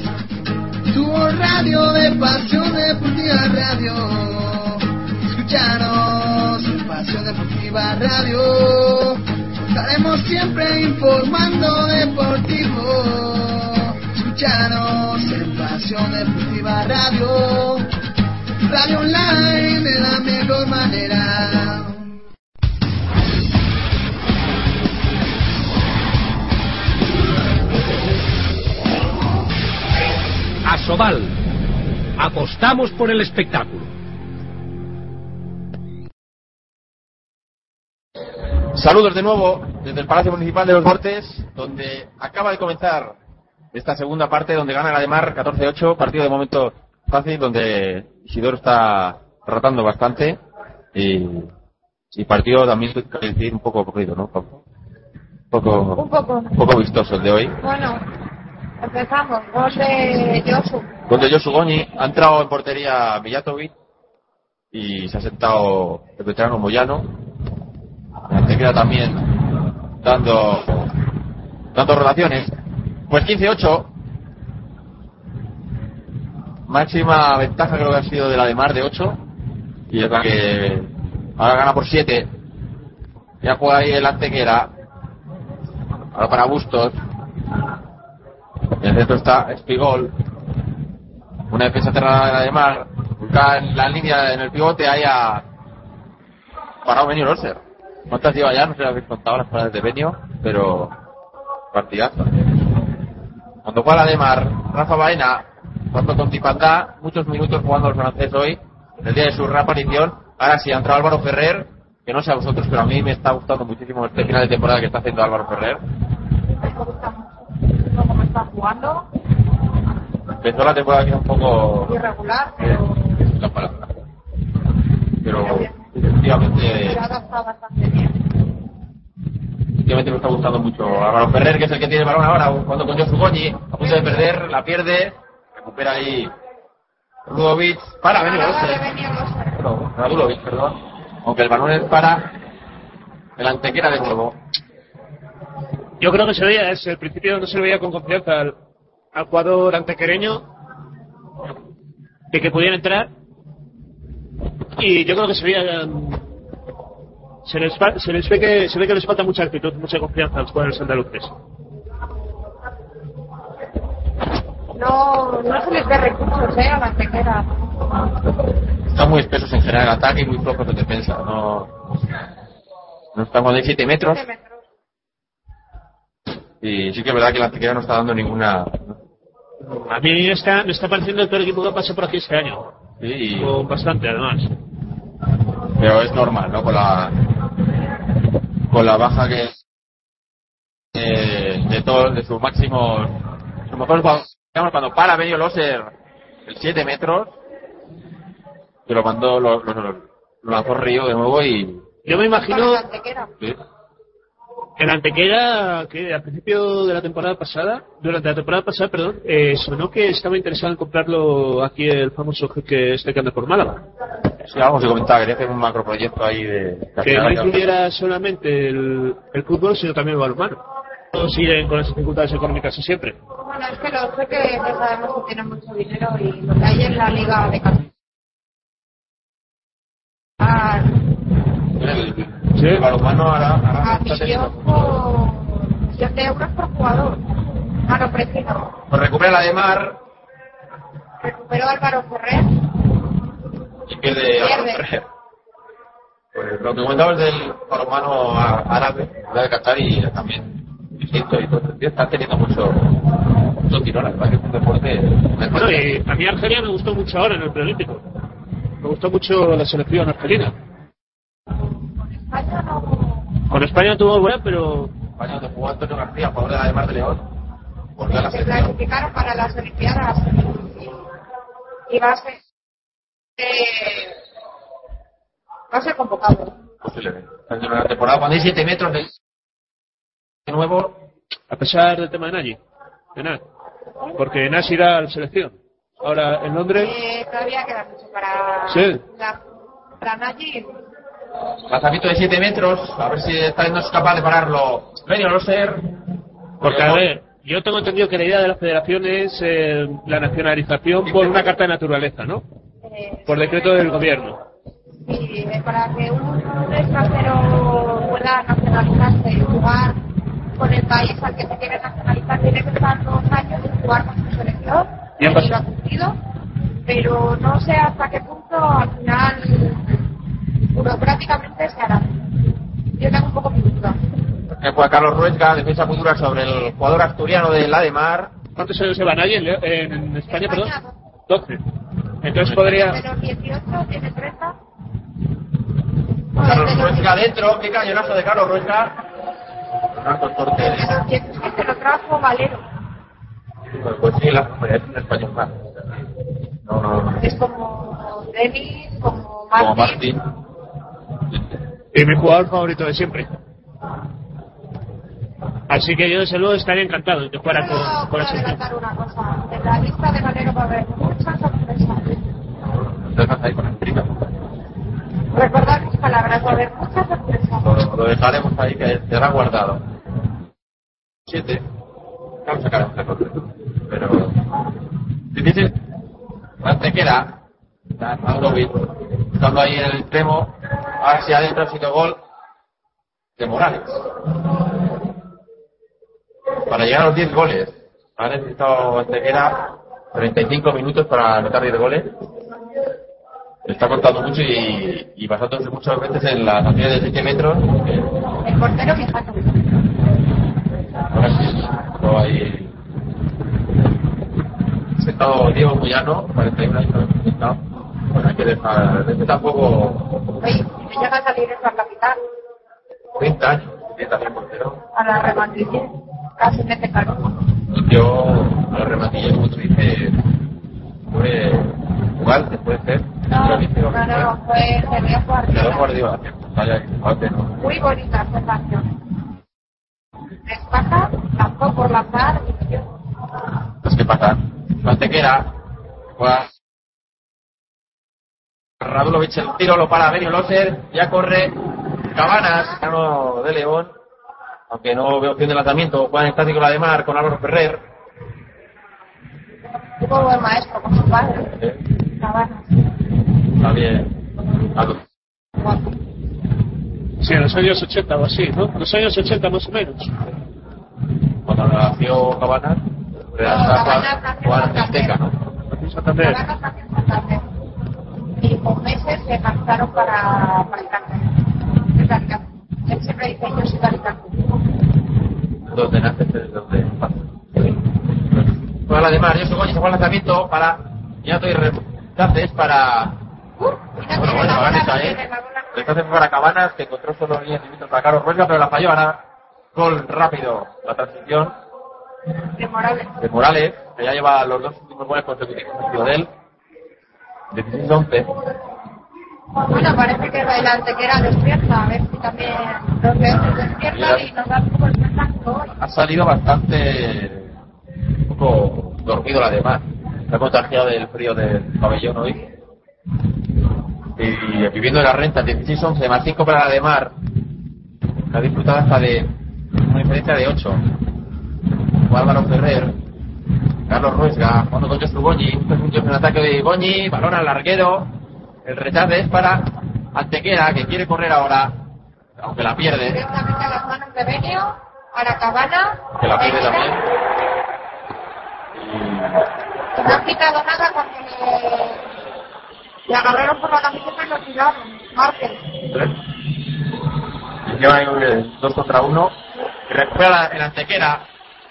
tu radio de Pasión Deportiva Radio. Escúchanos en Pasión Deportiva Radio, estaremos siempre informando deportivo. Escúchanos en Pasión Deportiva Radio, radio online de la mejor manera. Asobal. Apostamos por el espectáculo. Saludos de nuevo desde el Palacio Municipal de Los Bortes, donde acaba de comenzar esta segunda parte, donde gana la de Mar 14-8, partido de momento fácil, donde Isidoro está tratando bastante y, y partido también, decir, un poco aburrido, ¿no? Un poco, Un poco. un poco vistoso el de hoy. Bueno, empezamos. Gol de Josu. Donde Josu Goñi ha entrado en portería Villatovic y se ha sentado el veterano Moyano. Se queda también dando, dando rotaciones. Pues 15-8. Máxima ventaja creo que ha sido de la de Mar de 8. Y es la que ahora gana por 7. Ya juega ahí el Antequera. Ahora para Bustos. En el centro está Espigol. Una defensa cerrada de Mar. Busca en la línea, en el pivote, ahí a. Para Benio Loser. ¿Cuántas lleva ya? No sé si habéis contado las paradas de Benio, pero. Partidazo. Cuando juega la de Rafa Baena, jugando con Tipandá, muchos minutos jugando al francés hoy, el día de su reaparición. Ahora sí, ha entrado Álvaro Ferrer, que no sé a vosotros, pero a mí me está gustando muchísimo este final de temporada que está haciendo Álvaro Ferrer. Está jugando, Empezó la temporada era un poco irregular, eh, la palabra. Pero efectivamente, adaptado bastante bien. efectivamente me está gustando mucho Álvaro Ferrer, que es el que tiene el balón ahora, jugando con Josu Goñi, a punto de perder, la pierde, recupera ahí Rudovic, para venir no, Radulovic, perdón, aunque el balón es para el Antequera de nuevo. Yo creo que se veía, es el principio no se le veía con confianza al, al jugador antequereño de que pudiera entrar y yo creo que se veía um, se les, se les ve que se ve que les falta mucha actitud, mucha confianza a los jugadores andaluces. No, no se les ve recursos, ¿eh? A la antequera. Están muy espesos en general en ataque y muy flojos en defensa. No, no están cuando hay 7 metros. Y sí que es verdad que la Antequera no está dando ninguna. A mí me está, me está pareciendo el peor equipo que ha pasado por aquí este año. Sí, Con bastante, además. pero es normal, ¿no? Con la con la baja que eh, de todos de sus máximos mejores jugadores. Digamos, cuando para Benio Loser el 7 metros que lo mandó lo, lo, lo- lo lanzó Río de nuevo y Yo me imagino sí, el Antequera que al principio de la temporada pasada, durante la temporada pasada, perdón, eh, sonó que estaba interesado en comprarlo aquí el famoso jeque este que anda por Málaga. sí, algo se comentaba quería hacer un macroproyecto ahí de Que no incluyera solamente el, el fútbol, sino también el balonmano. Todos siguen con las dificultades económicas siempre. Bueno, es que los jeques ya sabemos que tienen mucho dinero y lo que hay en la liga de Cataluña. Ah, Sí. El balonmano ahora, ahora a está teniendo- millón por 7 euros por jugador. Ah, no, prefiero. Pues recupera la de Mar Recuperó Álvaro Ferrer. y pierde a Pierde. Ferrer. Pues lo que comentabas del balonmano árabe, la de Qatar y también Egipto y todo, el tío está teniendo mucho, mucho tirón, la verdad que es un deporte. Bueno, y a mí Argelia me gustó mucho ahora en el preolímpico. Me gustó mucho la selección argelina. España no. Con España tuvo buena, pero España donde jugó Antonio García, jugador de la de Mar de León, volvió a la se clasificaron para las Olimpiadas y, va a ser eh, va a ser convocado. Posiblemente. En la temporada, cuando hay 7 metros de de nuevo, a pesar del tema de Nagy, de Nagy. Porque Nagy irá a la selección. Ahora en Londres, Eh, todavía queda mucho para Sí. la para Nagy. Lanzamiento de 7 metros, a ver si está no es capaz de pararlo. Benio Loser. porque a ver, yo tengo entendido que la idea de la federación es eh, la nacionalización por una carta de naturaleza, ¿no? Por decreto del gobierno. y eh, para que un extranjero pueda nacionalizarse y jugar con el país al que se quiere nacionalizar tiene que estar dos años sin jugar con su selección Y y lo ha cumplido pero no sé hasta qué punto al final burocráticamente se hará yo tengo un poco mi duda Que juega Carlos Ruesga, defensa muy dura sobre el jugador asturiano de la de Mar. ¿Cuántos años lleva Nagy en, Leo- en España, perdón? 12. Entonces podría... de los 18 tiene 30 Carlos Ruesga dentro, qué cañonazo de Carlos Ruesga. Torte. de los 16 se lo trajo Valero Pues sí, la es un español más. No, no, no. es como Denis como Como Martín Martín. Y mi jugador favorito de siempre. Así que yo desde luego estaría encantado de que fuera con, con la selección. una cosa en la lista de Valero va a haber muchas sorpresas Dejas ahí con el trigo. recordad mis palabras va a haber muchas sorpresas Lo, lo dejaremos ahí que quedará guardado. Siete. Vamos a sacar un recorte. Pero. Difícil. Antequera. Maurovic. Estando ahí en el extremo. Sí adentro ha sido gol. de Morales. Para llegar a los 10 goles, ha necesitado Antequera 35 minutos para anotar 10 goles. Está contando mucho y, y basándose muchas veces en las acciones de 7 metros. El portero que está ahora sí, todo ahí. Sentado Diego Muyano, 41 años, sentado. Bueno, hay que dejar. Este tampoco. Oye, si me llega a salir eso a la capital, 30 años, tiene también portero. a la rematilla, casi mete caro. Yo, a la rematilla, como tú dices, fue igual, que puede ser. No, no, que no, fue Sergio fue. Quedó Guardiola. Guardiola, vaya, antes no. Muy bonita sensación. Destaca, lanzó por lanzar y yo. Pues, ¿qué pasa? Antequera, juega. Radulovic el tiro, lo para Benio Loser, ya corre. Cabanas, de León, aunque no veo opción de lanzamiento. Juega en estático la de Mar con Álvaro Ferrer. Tuvo buen maestro con su padre. Cabanas. Está bien. Algo. Sí, en los años 80 o así, ¿no? Los años 80 más o menos. Cuando nació Cabanas, era en Azteca, ¿no? Santander. Cabanas nació en Santander. Y con meses se marcharon para, para. Es Alicante. Él siempre dice, yo soy Alicante. donde nace, desde donde pasa. Juega la de Mar, Josu Goñi se juega el lanzamiento para Ñato y Rechaces para. Bueno, bueno, Vanessa, ¿eh? Rechaces para Cabanas, que encontró solo 10 minutos para Carlos Ruesga, pero la falló. Ahora, gol rápido, la transición De Morales. de Morales, que ya lleva los dos últimos goles consecutivos de él. 16-11. Bueno, parece que el antequera despierta. A ver si también los veces despiertan y nos dan un poco el hoy. ha salido bastante un poco dormido la demás. Está contagiado del frío del pabellón hoy. Y viviendo en la renta, 16-11 más 5 para la de mar. Ha disfrutado hasta de una diferencia de 8. Álvaro Ferrer. Carlos Ruesga, jugando con Josu Goñi. Minutos en ataque de Goñi. Balón al larguero. El rechace es para Antequera, que quiere correr ahora. Aunque la pierde. Directamente a las manos de Benio, a la cabana. Que la pierde también. Y no han quitado nada porque le, le agarraron por la camiseta y lo tiraron. Y lleva 2 contra 1. Y recupera el Antequera.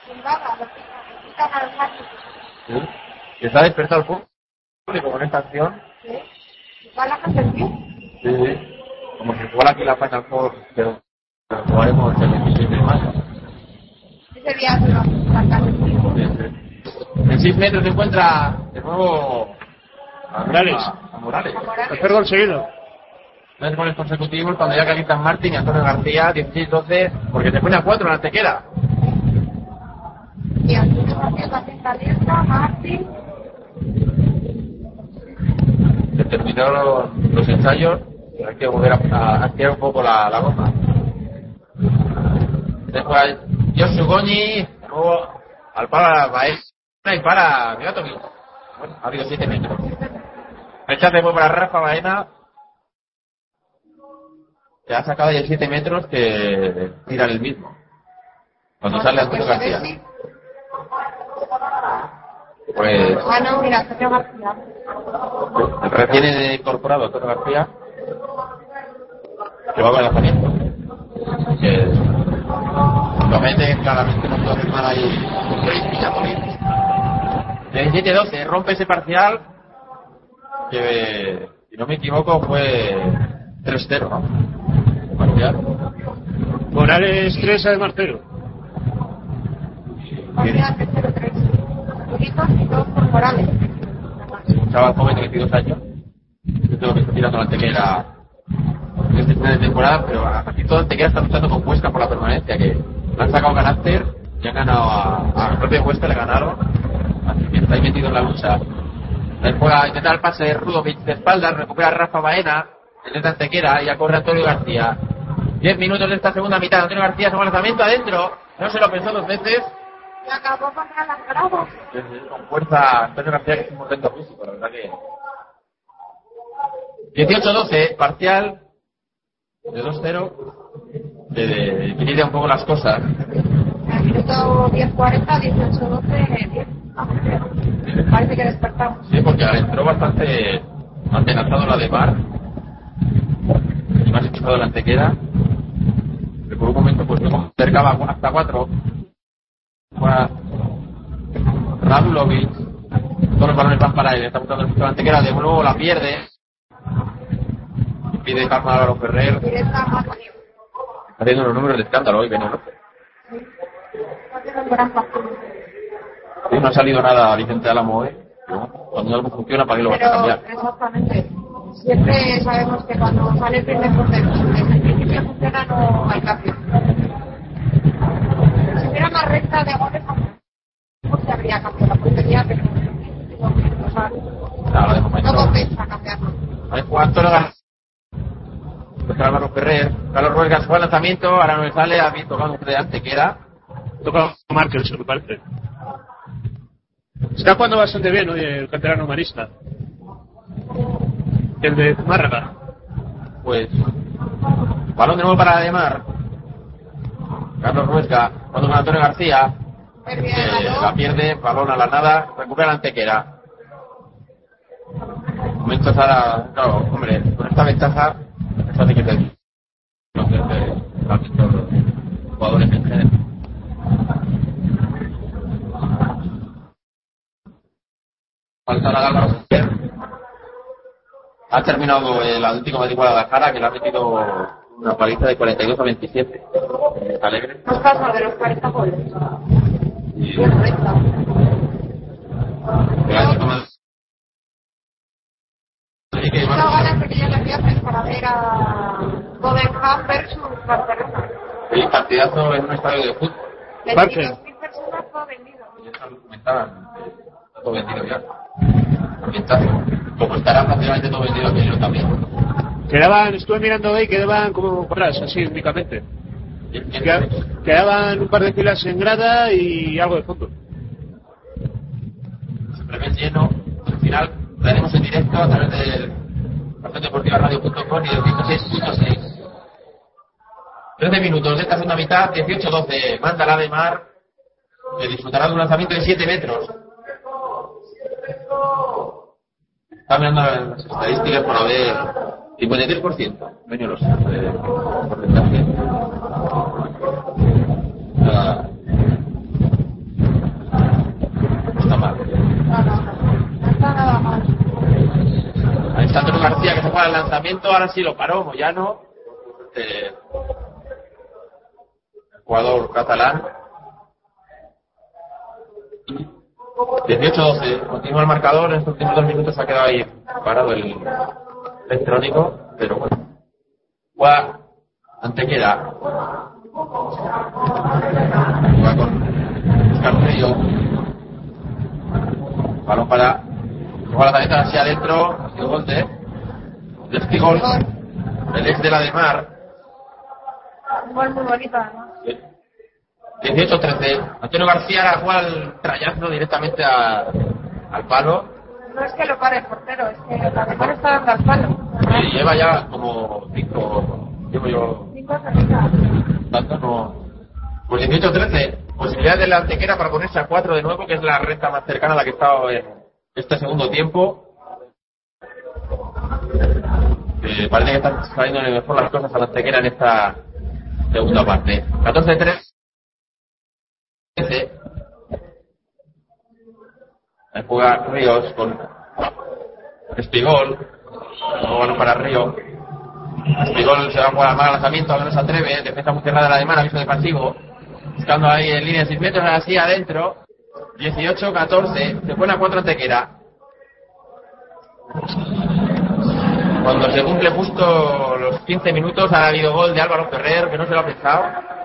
Sin nada, lo al Markel. Y está despertado el público con esta acción. ¿Sí? Igual la sí. Sí, sí. Como si jugara aquí la Final Four, pero pero jugaremos el 26 de mayo. Ese día se lo. Sí, sí. En 6 metros se encuentra de nuevo a Morales. A Morales. Tercer gol seguido. Tres goles consecutivos cuando ya calientan Martín y Antonio García, 16-12, porque se pone a 4 en la tequera. Martín. Se terminaron los ensayos, pero hay que volver a, activar un poco la, la goma. Después, Josu Goñi, de nuevo al para Baez, y para Mijatovic. Bueno, ha habido 7 metros. Rechace fue para Rafa Baena, que ha sacado ya 7 metros que tiran el mismo. Cuando sale Antonio García. Pues Ah, no, mira, Antonio García. recién incorporado Antonio García, que va con el lanzamiento. Que lo mete claramente no puede firmar ahí Mijatovic. 17-12, rompe ese parcial que, si no me equivoco, fue 3-0, ¿no? El parcial. Morales 3 a Martero. Partida 0-3. Turitos y todos por Morales. un chaval joven de 22 años. Yo tengo que está tirando la antequera en este final de temporada, pero aquí todo antequera está luchando con Huesca por la permanencia, que le han sacado carácter y han ganado a, a la propia Huesca, le ganaron. Así que está ahí metido en la lucha. Juega a intentar el pase de Rudovic de espaldas, recupera a Rafa Baena, en esta antequera, y ya corre Antonio García. 10 minutos de esta segunda mitad, Antonio García al lanzamiento adentro, no se lo pensó dos veces, me acabó contra las bravas. Sí, sí, con fuerza. Entonces, una que es un reto físico, la verdad que. 18-12, ¿eh? parcial de 2-0. De, de, un poco las cosas. El minuto 10-40, 18-12, 10. Parece que despertamos. Sí, porque entró bastante antenazado la de Mar. Y más empezado la antequera. Pero por un momento, pues, cercaba hasta 4. Para Radulovic. Todos los balones van para él. Está buscando el mucho antequera. De nuevo la pierde. Pide calma a Álvaro Ferrer. Está haciendo unos números de escándalo hoy, Benito. Sí, no ha salido nada Vicente Álamo hoy. ¿no? Cuando algo funciona, ¿para qué lo vas a cambiar? Exactamente. Siempre sabemos que cuando sale el primer proceso, desde el principio funciona, no hay cambio. Más recta de goles, no se habría cambiado la portería, pero o sea, Nada, de momento. no compensa cambiarlo. Antonio Gar- Pues Álvaro Ferrer. Carlos Ruegas juega el lanzamiento. Ahora no le sale. Ha tocado un de antequera. Toca Markel, me parece. Está jugando bastante bien hoy el canterano marista. El de Málaga. Pues. Balón de nuevo para Ademar. Carlos Ruesca. Cuando con Antonio García. La pierde. Balón a la nada. Recupera la antequera. Momentos ahora. Claro, hombre. Con esta ventaja. Eso hace que te. No sé, los jugadores en general. Falta la Ferrer. Ha terminado el Atlético Madrid Guadalajara, que le ha metido una paliza de 42 a 27. Eh, Alegre. Nos pasa de los 40 goles. Tengo bueno, ganas de que llegue el viernes para ver a Tottenham versus Barcelona. el partidazo en un estadio de fútbol. 22.000 personas todo vendido. Y eso lo comentaban, eh, está todo vendido ya. Como estará prácticamente todo vendido aquello también. Quedaban, estuve mirando hoy, quedaban como atrás, así únicamente. Queda- Quedaban un par de filas en grada y algo de fondo. Siempre lleno. Al final, traeremos en directo a través del pasiondeportivaradio.com y del 106.6. 13 minutos de esta segunda mitad, 18-12. Manda la de Mar, que disfrutará de un lanzamiento de 7 metros. Está mirando las estadísticas para ver 53%. Meño los eh, porcentaje. Ah, está mal. Antonio García que se juega el lanzamiento, ahora sí lo paró Moyano, eh, jugador catalán. 18-12, continúa el marcador, en estos últimos dos minutos ha quedado ahí parado el electrónico, pero bueno. Juega Antequera. Juega con Oscar Frío. Balón para Juega la cabeza hacia adentro, ha sido gol de, de Espigol, el ex de la de Mar, Un gol muy bonito además. 18-13. Antonio García ahora juega el trayazo directamente a- al palo No es que lo pare el portero, es que la mejor está dando al palo. y lleva ya como 5, llevo yo Cinco cerritas. tanto, no. Pues 18-13. Posibilidad de la antequera para ponerse a 4 de nuevo, que es la recta más cercana a la que estaba en este segundo tiempo. Eh, parece que están saliendo mejor las cosas a la antequera en esta segunda parte. 14-3. Ahí juega Ríos con Espigol. Balón para Río. Espigol se va a jugar al mal lanzamiento, a ver no se atreve. Defensa muy cerrada la de mano, aviso defensivo. Buscando ahí en línea de 6 metros, así adentro. 18-14. Se pone a 4 Antequera. Cuando se cumple justo los 15 minutos, ha habido gol de Álvaro Ferrer, que no se lo ha pensado.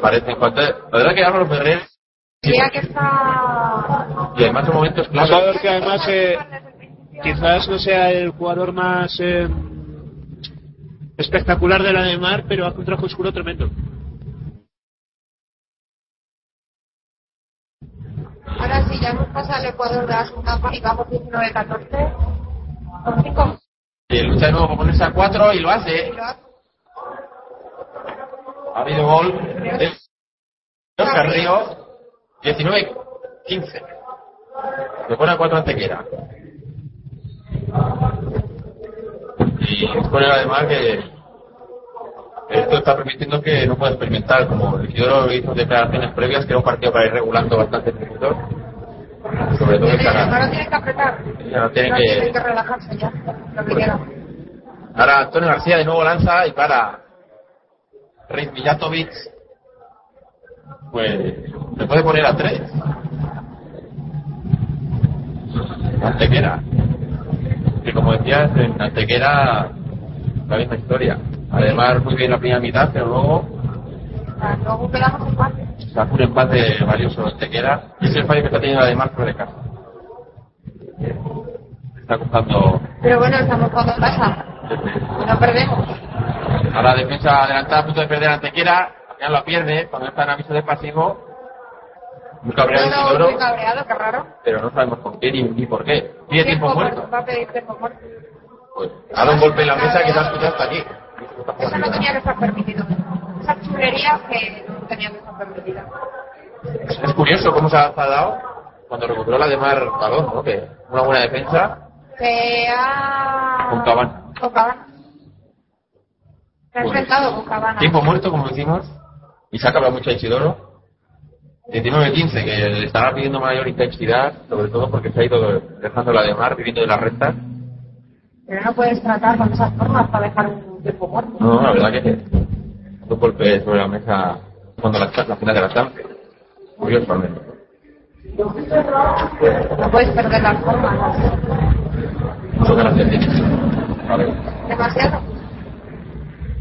Parece, en cuanto, la verdad que Álvaro Ferrer, Diría que está. y además en momentos Un clave. jugador que además eh, quizás no sea el jugador más eh, espectacular de la de Mar, pero hace un trabajo oscuro tremendo. Ahora sí, ya hemos pasado el Ecuador de la segunda parte y vamos 19-14. Con cinco Y lucha de nuevo por ponerse a 4 y lo hace. Ha habido gol de Oscar Río. 19-15. Se pone a 4 Antequera. Y pone además que esto está permitiendo que no pueda experimentar, como el Isidoro hizo declaraciones previas, que era un partido para ir regulando bastante minutos. Sobre todo que Ahora tiene que apretar. Ya tiene Ahora que- tiene que relajarse ya. Lo que. Ahora Antonio García de nuevo lanza y para Reis Mijatovic. Pues se puede poner a 3. Antequera. Que como decías, en Antequera la misma historia. Además, muy bien la primera mitad, pero luego Ah, Luego quedamos empate. sacó un empate valioso Antequera. Y es el fallo que está teniendo además fuera de casa. Está costando Pero bueno, estamos jugando en casa. No perdemos. A la defensa adelantada a punto de perder Antequera, al final la pierde cuando está en aviso de pasivo. Muy cabreado No, no, muy cabreado, qué raro. pero no sabemos con qué ni, ni por qué. Pide tiempo muerto. Va a pedir tiempo muerto. Pues, ha dado un golpe en la mesa que se ha escuchado hasta aquí. Eso no tenía que estar permitido. Esas chulerías que no tenían que estar permitidas. Es curioso cómo se ha dado cuando recuperó la de Mar balón, ¿no? Que una buena defensa Se ha... con Cabana. Con Cabana. Pues. Tiempo muerto, como decimos, y se ha acabado mucho Isidoro. 19-15, que le estará pidiendo mayor intensidad, sobre todo porque se ha ido dejando la de Mar, viviendo de las rentas. Pero no puedes tratar con esas formas para dejar un tiempo muerto. No, la verdad que un golpe sobre la mesa cuando la, la final de la Champions. Curioso al menos. No puedes perder las formas. Carácter tiene. Vale. Demasiado.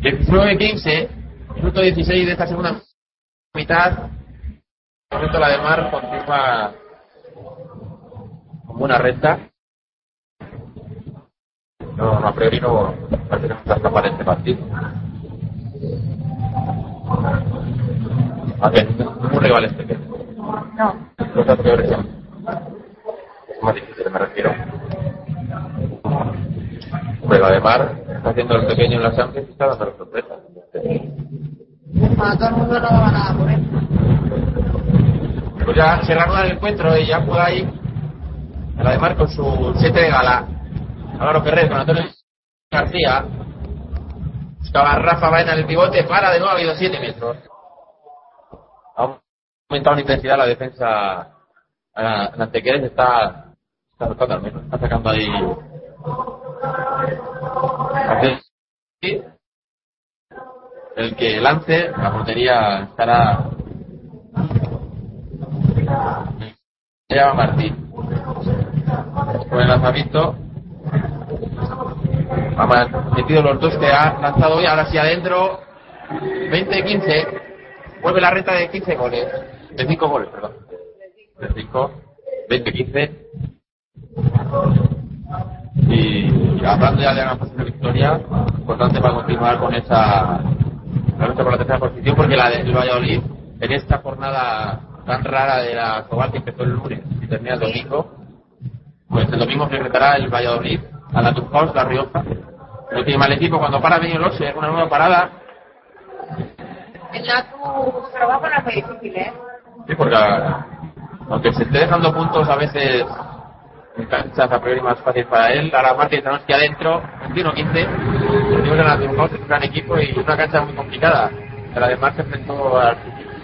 19-15, minuto 16 de esta segunda mitad. De momento la de Mar continúa como una recta. No, no, a priori no parece que no está escapar este partido. A ver, un rival este que No. los peores son. Es más difícil, me refiero. La de Mar está haciendo el pequeño en la Champions y está dando las sorpresas. Para todo el mundo no va nada por él. Pues ya reanuda el encuentro y ya juega ahí la de Mar con su 7 de gala. Álvaro Ferrer con Antonio García. Buscaba a Rafa Baena en el pivote, para de nuevo, ha habido 7 metros. Ha aumentado en intensidad la defensa. La, la está, está al menos, está sacando ahí. Así, El que lance, la portería estará se llama Martín. Con el lanzamiento. Han metido los dos que ha lanzado hoy, ahora sí adentro. 20-15. Vuelve la reta de 15 goles. De 5 goles, perdón. De 5. 20-15. Y hablando ya de una posible victoria, importante para continuar con esa lucha por la tercera posición, porque la del Valladolid en esta jornada tan rara de la Cobal que empezó el lunes y termina el domingo, pues el domingo se enfrentará el Valladolid a la Turcaos La Rioja. No tiene mal equipo, cuando para Benio Lose, una nueva parada, El Natu se lo va a poner muy difícil, ¿eh? sí, porque aunque se esté dejando puntos a veces en canchas a priori más fácil para él, ahora Martín Zanoski adentro, 21-15, decimos que la Turcaos es un gran equipo y una cancha muy complicada. Pero además se enfrentó al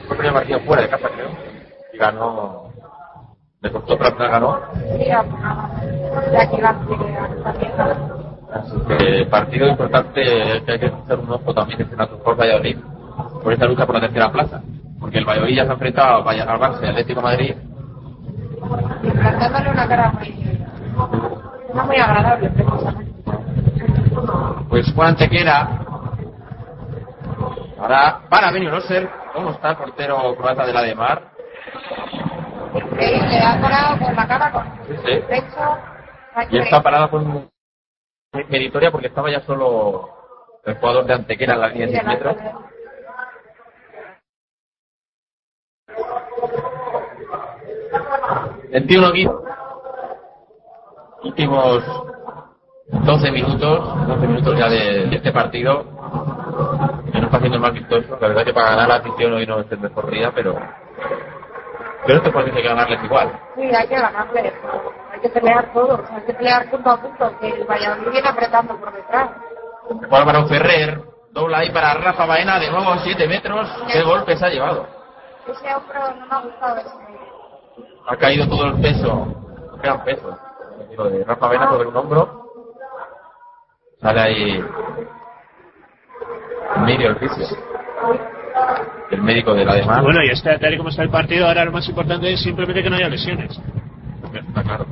el primer partido fuera de casa, creo, y ganó, le costó, pero ganó. Sí, a- de aquí la también. Así que partido importante que hay que hacer un ojo también es en la Turcos Valladolid por esta lucha por la tercera plaza. Porque el Valladolid ya se ha enfrentado al Barça y al Atlético de Madrid. Y plantándole una cara muy... No muy agradable, precisamente. Pues Juan Antequera. Ahora para Benio Rosser. ¿Cómo está el portero croata de la de Mar? Él le ha colado con la cara, con el sí. pecho. Y está parada con meritoria porque estaba ya solo el jugador de Antequera en la línea de 10 metros. El tío Nogui. Últimos 12 minutos, 12 minutos ya de, de este partido. Que no está haciendo el más vistoso. La verdad que para ganar la afición hoy no es el mejor día, pero. Pero esto parece que ganarles igual. Sí, hay que ganarle. Hay que pelear todo. Hay que pelear punto a punto. Que el Valladolid viene apretando por detrás. Álvaro Ferrer, dobla ahí para Rafa Baena, de nuevo a 7 metros. ¿Qué golpe se ha llevado? Ese hombro no me ha gustado ese. Ha caído todo el peso, gran peso. De Rafa Baena sobre un hombro. Sale ahí en medio el fisio. El médico de la demás. Bueno, y está, tal y como está el partido, ahora lo más importante es simplemente que no haya lesiones. Está claro.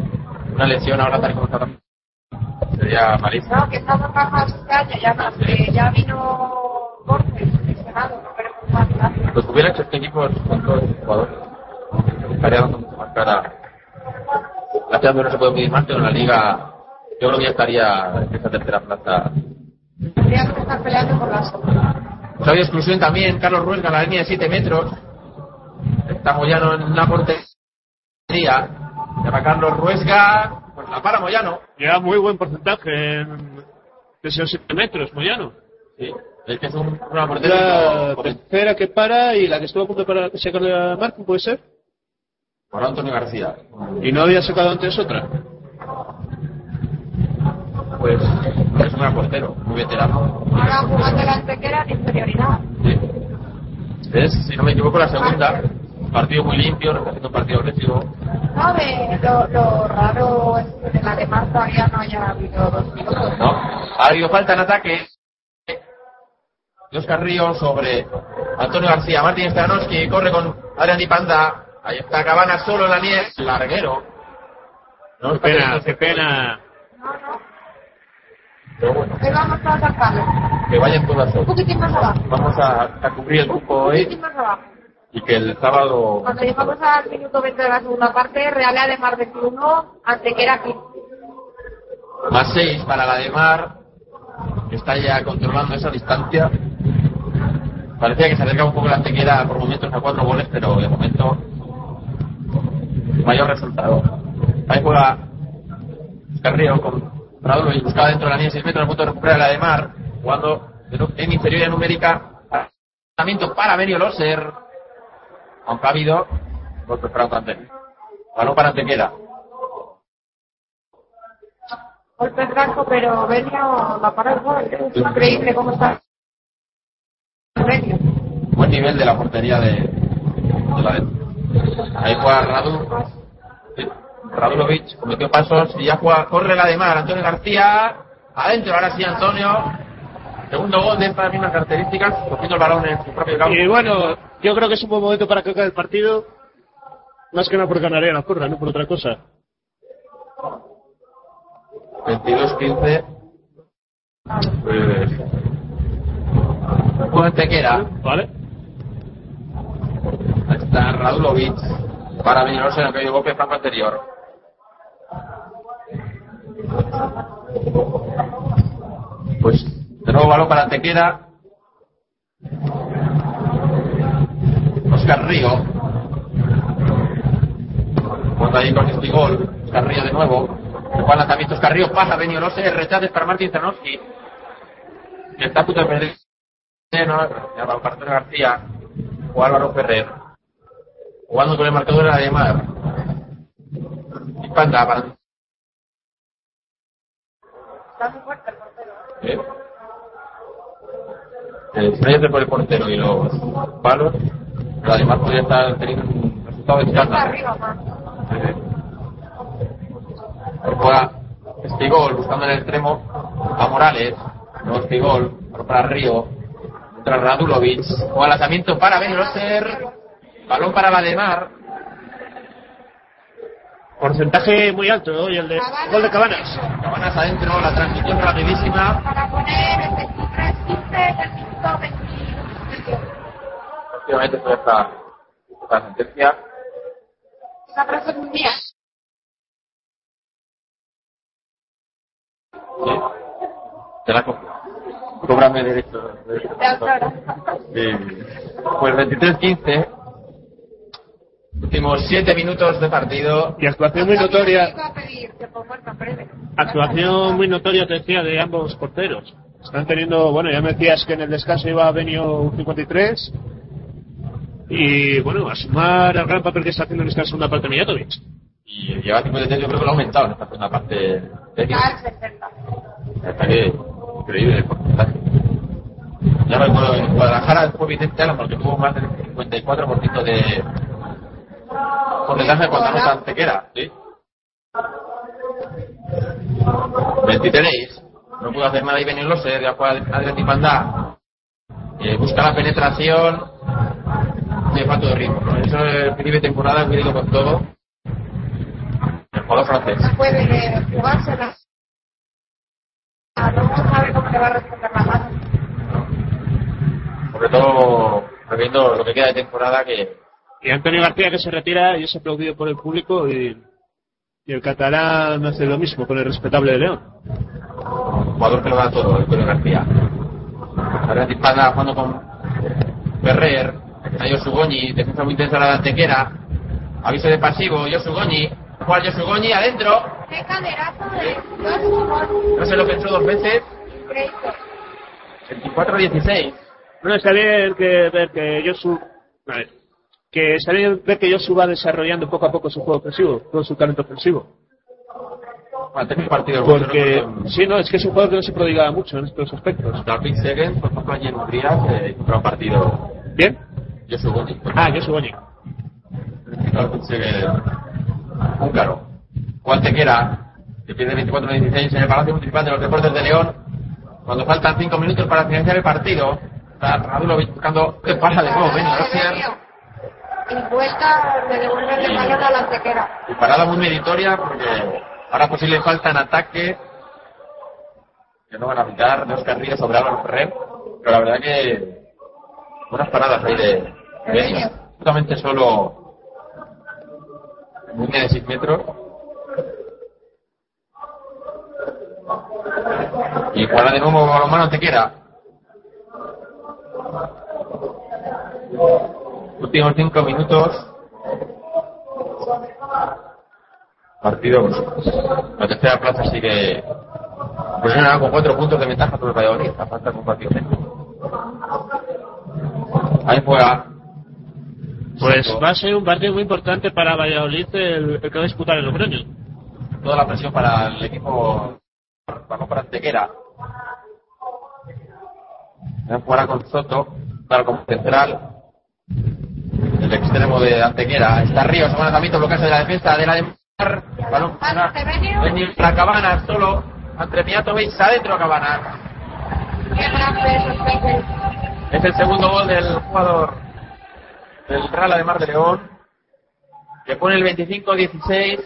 Una lesión ahora tal y como está también. Sería malísimo. No, que estamos este año ya no. Que ya vino Borges, lesionado. No queremos más nada. Lo que hubiera hecho este equipo con todos los jugadores. Estaría dando mucho más cara. La Champions no se puede medir más, pero en la Liga yo creo que ya estaría en esa tercera plaza. Tendríamos que estar peleando por la sombra. Pues había exclusión también, Carlos Ruesga en la línea de 7 metros. Está Moyano en una portería. Llama Carlos Ruesga, pues la para Moyano. Lleva muy buen porcentaje en, de esos 7 metros, Moyano. Sí, es que es un- una portería. La tercera que para y la que estuvo a punto de parar que sacarle a Marco, ¿puede ser? Por Antonio García. ¿Y no había sacado antes otra? Pues es un gran portero, muy veterano. Ahora jugando la antequera en inferioridad. Es, si no me equivoco, la segunda. Partido muy limpio, haciendo un partido agresivo. No, de, lo, lo raro es que en la demás todavía no haya habido dos minutos. ¿no? Ha habido falta en ataque de Oscar Ríos sobre Antonio García. Martín Stanoski corre con Adrián Di Panda. Ahí está Cabana solo en la nieve. Larguero. No, Qué pena, qué pena. Pero bueno, Ahí vamos al palo. que vayan todas Un solas. poquitín más abajo. Vamos a, a cubrir el cupo Un hoy poquitín más abajo. y que el sábado Cuando llegamos al minuto 20 de la segunda parte, Real de Mar 21, Antequera 15. más 6 para la de Mar, que está ya controlando esa distancia. Parecía que se acercaba un poco la antequera por momentos a cuatro goles, pero de momento mayor resultado. Ahí juega Carrillo con Raúl y buscaba dentro de la línea 6 metros a punto de recuperar la de Mar, jugando en inferioridad numérica. Para Benio Loser, aunque ha habido golpe para Antequera. Balón para Antequera. Golpe franco, pero Benio la para el gol. Es increíble cómo está Benio. buen nivel de la portería de, de la de- Ahí juega Radu. Radulovic cometió pasos y ya juega, corre la de mar. Antonio García. Adentro, ahora sí Antonio. Segundo gol de estas mismas características, cogiendo el balón en su propio campo. Y bueno, yo creo que es un buen momento para que acabe el partido. Más que nada por ganaría la porra, no por otra cosa. 22-15. Pues. Juega Tequera. Vale. Está Radulovic. Para Viñosa en el golpe franco anterior. Pues de nuevo balón para Tequera. Oscar Río. Cuando ahí con este gol. Oscar Río de nuevo. Juan lanzamiento Oscar Río pasa Benio Lose. Rechaces para Martín Zanowski. Que está a punto de perder. No, para García. O Álvaro Ferrer. Jugando con el marcador de la de Mar. Y Panda para Está muy fuerte el portero. ¿Eh? El Schneider por el portero y los palos, pero además podría estar teniendo un resultado de arriba más. Juega Espigol buscando en el extremo a Morales, no Espigol, para Río, contra Radulovic, juega lanzamiento para Ben Loser, balón para Valdemar, Porcentaje muy alto hoy el de gol de Cabanas. Cabanas adentro, la transición rapidísima, Para poner el 23-15 del minuto 21. efectivamente fue esta, esta sentencia. Mía. Sí. Te la copio. Cóbrame derecho. Sí. Pues 23-15. Últimos siete minutos de partido. Y actuación muy notoria. A. Actuación muy notoria, te decía, de ambos porteros. Están teniendo, bueno, ya me decías que en el descanso iba venido un 53. Y bueno, a sumar al gran papel que está haciendo en esta segunda parte Mijatovic. Y lleva 53, yo creo que lo ha aumentado en esta segunda parte. 60. Está que increíble el porcentaje. Ya me acuerdo, en Guadalajara fue Vicente Alan porque tuvo más del 54% de porcentaje cuando anota Antequera, ¿sí? 23. No pudo hacer nada y venir los ya juega Adrián Tipanda. Eh, busca la penetración. Me falta de ritmo. ¿no? Eso el principio de temporada venido con todo. El jugador francés. No puede jugársela. No sabe cómo le va a responder la mano. Sobre todo, viendo lo que queda de temporada que Y Antonio García que se retira y es aplaudido por el público y, y el catalán hace lo mismo con el respetable de León. jugador que lo da todo, Antonio García. Ahora Tipanda jugando con Ferrer, a Josu Goñi, defensa muy intensa la de Antequera, aviso de pasivo, Josu Josu Goñi adentro, ¡Qué caderazo de Josu! no se lo pensó dos veces, Increíble. 24-16. Bueno, está bien que ver que Josu, a ver, que está bien ver que Josu va desarrollando poco a poco su juego ofensivo, todo su talento ofensivo. Bueno, tengo un partido Porque, bueno, sí, no, es que es un jugador que no se prodigaba mucho en estos aspectos. David Segen, por ejemplo, allí en Hungría, hizo un partido. ¿Bien? Josu Goñi. Ah, Josu Goñi. David Segen, húngaro. Juan Tequera, que pierde 24-16 en el Palacio Municipal de los Deportes de León. Cuando faltan 5 minutos para finalizar el partido, está Radulovic buscando que para de nuevo, Ben Rosier. Y vuelta de devolverle el balón a la antequera. Y parada muy meritoria porque ahora posible falta en ataque que no van a pitar de Oscar Ríos sobre Álvaro Ferrer. Pero la verdad que buenas paradas ahí de. Justamente solo línea de 6 metros. Y juega de nuevo balonmano Antequera. Últimos 5 minutos. Partido, la tercera plaza sigue posicionada con 4 puntos de ventaja sobre el Valladolid. A falta de un partido. Ahí juega. Pues va a ser un partido muy importante para Valladolid el, el que va a disputar el Logroño. Toda la presión para el equipo, para, para Antequera. Jugará con Soto, claro, como central. El extremo de Antequera. Está Ríos, se van a también bloquearse de la defensa de la de Mar. Balón para venir para Cabanas solo. Entre Mijatovic adentro Cabanas. ¡Qué gran peso, Pepe! Es el segundo gol del jugador del Real de Mar de León. Que pone el 25-16.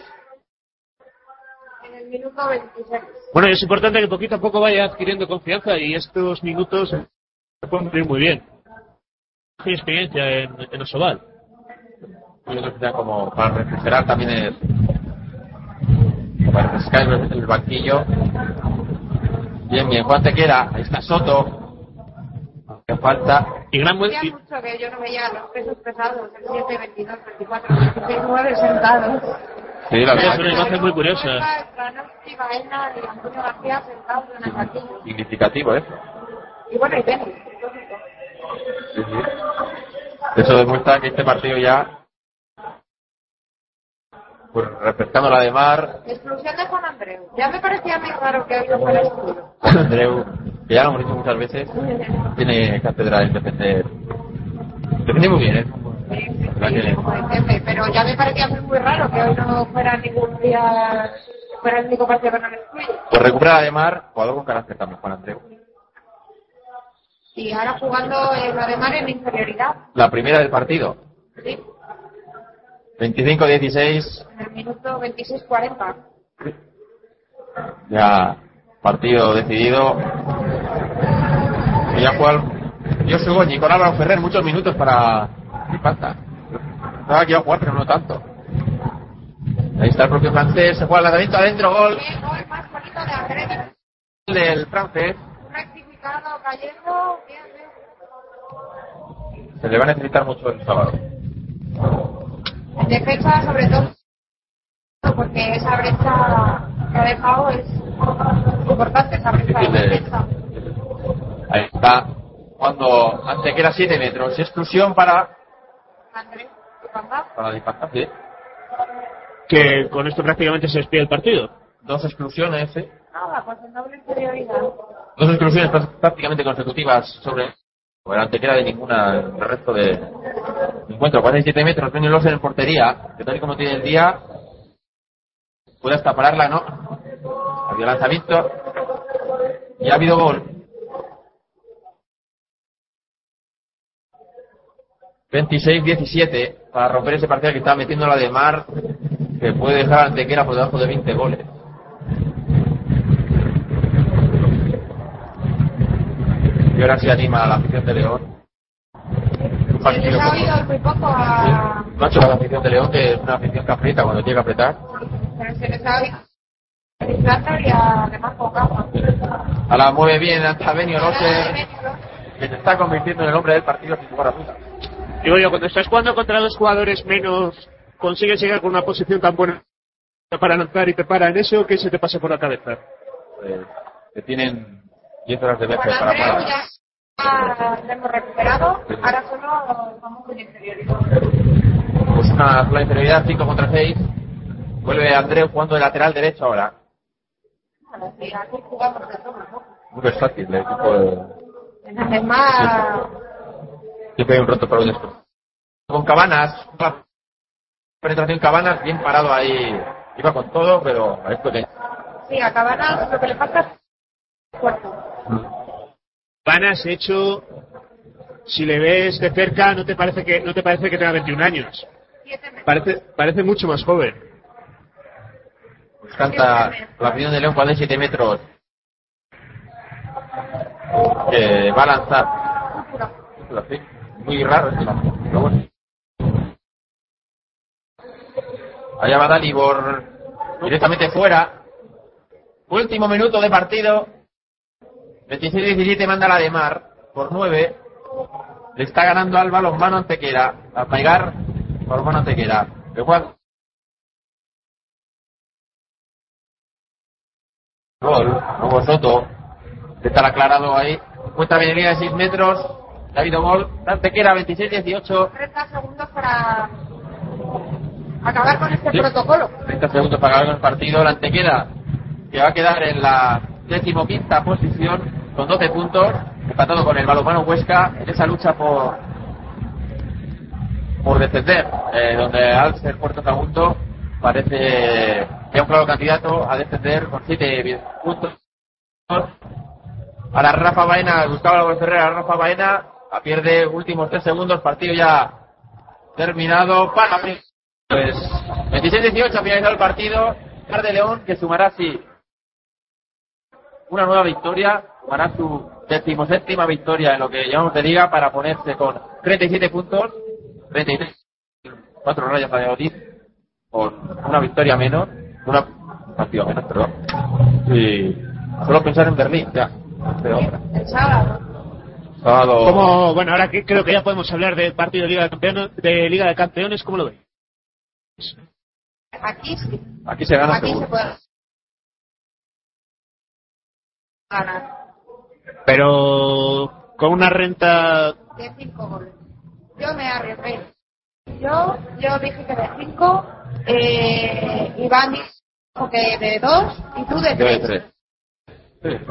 En el minuto 26. Bueno, es importante que poquito a poco vaya adquiriendo confianza y estos minutos se pueden cumplir muy bien. Hay experiencia en, en Osobal. Yo creo que sea como para refrescar también el, para refrescar el, el banquillo. Bien, bien, Juan Tequera, ahí está Soto. Que falta. Y gran Hacía mucho que yo no veía los pesos pesados, el 7, 22, 24, 26, 9 sentados. Sí, la Es verdad una imagen muy curiosa. Significativo, ¿eh? Y bueno, y tenis. Sí, sí. Eso demuestra que este partido ya, pues refrescando la de Mar, Exclusión de Juan Andreu. Ya me parecía muy raro que hoy no fuera excluido. Andreu, que ya lo hemos dicho muchas veces, tiene cátedra en defender. Defiende muy bien, ¿eh? El jefe, pero ya me parecía muy, muy raro que hoy no fuera ningún día, fuera el único partido que no me excluye. Pues recupera la de Mar, jugador con carácter también, Juan Andreu. Y ahora jugando en la de Mar en inferioridad. La primera del partido, Sí, 25-16, en el minuto 26-40. ya partido decidido. Y ya juega el Josu Goñi con Álvaro Ferrer, muchos minutos para. ¿Qué falta? Estaba iba a jugar, pero no tanto. Ahí está el propio francés, se juega el lanzamiento adentro, gol Qué gol más bonito de del francés. Rectificado. Bien, bien. Se le va a necesitar mucho el sábado. defensa sobre todo porque esa brecha que ha dejado es importante, esa brecha de Tiene- defensa. Ahí está. Cuando Antequera 7 metros. Exclusión para, Andrés, para Dipanta, sí. Que con esto prácticamente se despide el partido. Dos exclusiones, ¿eh? Nada, pues en doble inferioridad. Dos exclusiones prá- prácticamente consecutivas sobre bueno, Antequera de ninguna el resto de encuentro. 47 metros, Benny en portería, que tal y como tiene el día, puede hasta pararla, ¿no? Ha habido lanzamiento y ha habido gol. 26-17 para romper ese partido que está metiendo la de Mar, que puede dejar a Antequera por debajo de 20 goles. Y ahora sí anima a la afición de León. Un Se partido les ha oído muy poco a... no ha hecho la afición de León, que es una afición que aprieta cuando tiene que apretar. A Islanda y a además Pocahontas. A la mueve bien hasta Benio Loser, que se está convirtiendo en el hombre del partido sin lugar a dudas. Digo yo, cuando estás jugando contra dos jugadores menos, consigues llegar con una posición tan buena para lanzar y te para en eso, ¿qué se te pasa por la cabeza? Pues, que tienen 10 horas de viaje Con para parar. ya ah, lo hemos recuperado, ahora solo vamos con inferioridad. Pues una sola inferioridad, 5 contra 6. Vuelve Andreu jugando de lateral derecho ahora. Muy versátil el equipo de... Además, Siempre hay un roto para un. Con Cabanas, una penetración Cabanas, bien parado ahí. Iba con todo, pero a esto que... sí, a Cabanas lo que le falta es cuerpo. Vanas hecho, si le ves de cerca, no te parece que no te parece que tenga 21 años. Parece parece mucho más joven. Canta la opinión de León hay 7 metros. Que va a lanzar. Muy raro este lanzamiento, pero bueno. Allá va Dalibor directamente fuera. Último minuto de partido. 26-17 manda la de Mar por 9. Le está ganando al balonmano Antequera. A Maigar, balonmano Antequera. Que juega Gol, Hugo Soto. Está aclarado ahí. Cuenta venida de 6 metros. Ha habido gol. Antequera 26-18. 30 segundos para acabar con este Sí. protocolo. 30 segundos para acabar con el partido. La Antequera que va a quedar en la decimoquinta posición con 12 puntos. Empatado con el balonmano Huesca en esa lucha por por descender. eh, donde al ser Puerto Sagunto parece que es un claro candidato a descender con 7 puntos. Ahora Rafa Baena, Gustavo Álvarez Ferreira, Rafa Baena, a pierde últimos 3 segundos, partido ya terminado para pues 26-18 ha finalizado el partido. Mar de León que sumará así una nueva victoria, sumará su decimoséptima victoria en lo que llamamos de liga para ponerse con 37 puntos, 33, 4 rayas a Odis, con una victoria menos, una un partido menos, perdón. Y solo pensar en Berlín, ya. de otra. El sábado. Sábado. Como, bueno, ahora que creo que ya podemos hablar del partido de Liga de Campeones, de Liga de Campeones ¿cómo lo veis? Aquí sí. Aquí se gana Aquí seguro. se puede ganar. Pero con una renta De 5 goles. Yo me arriesgué. Yo, yo dije que de 5, eh, Iván dijo que de 2 y tú de Yo de 3. tres. Sí.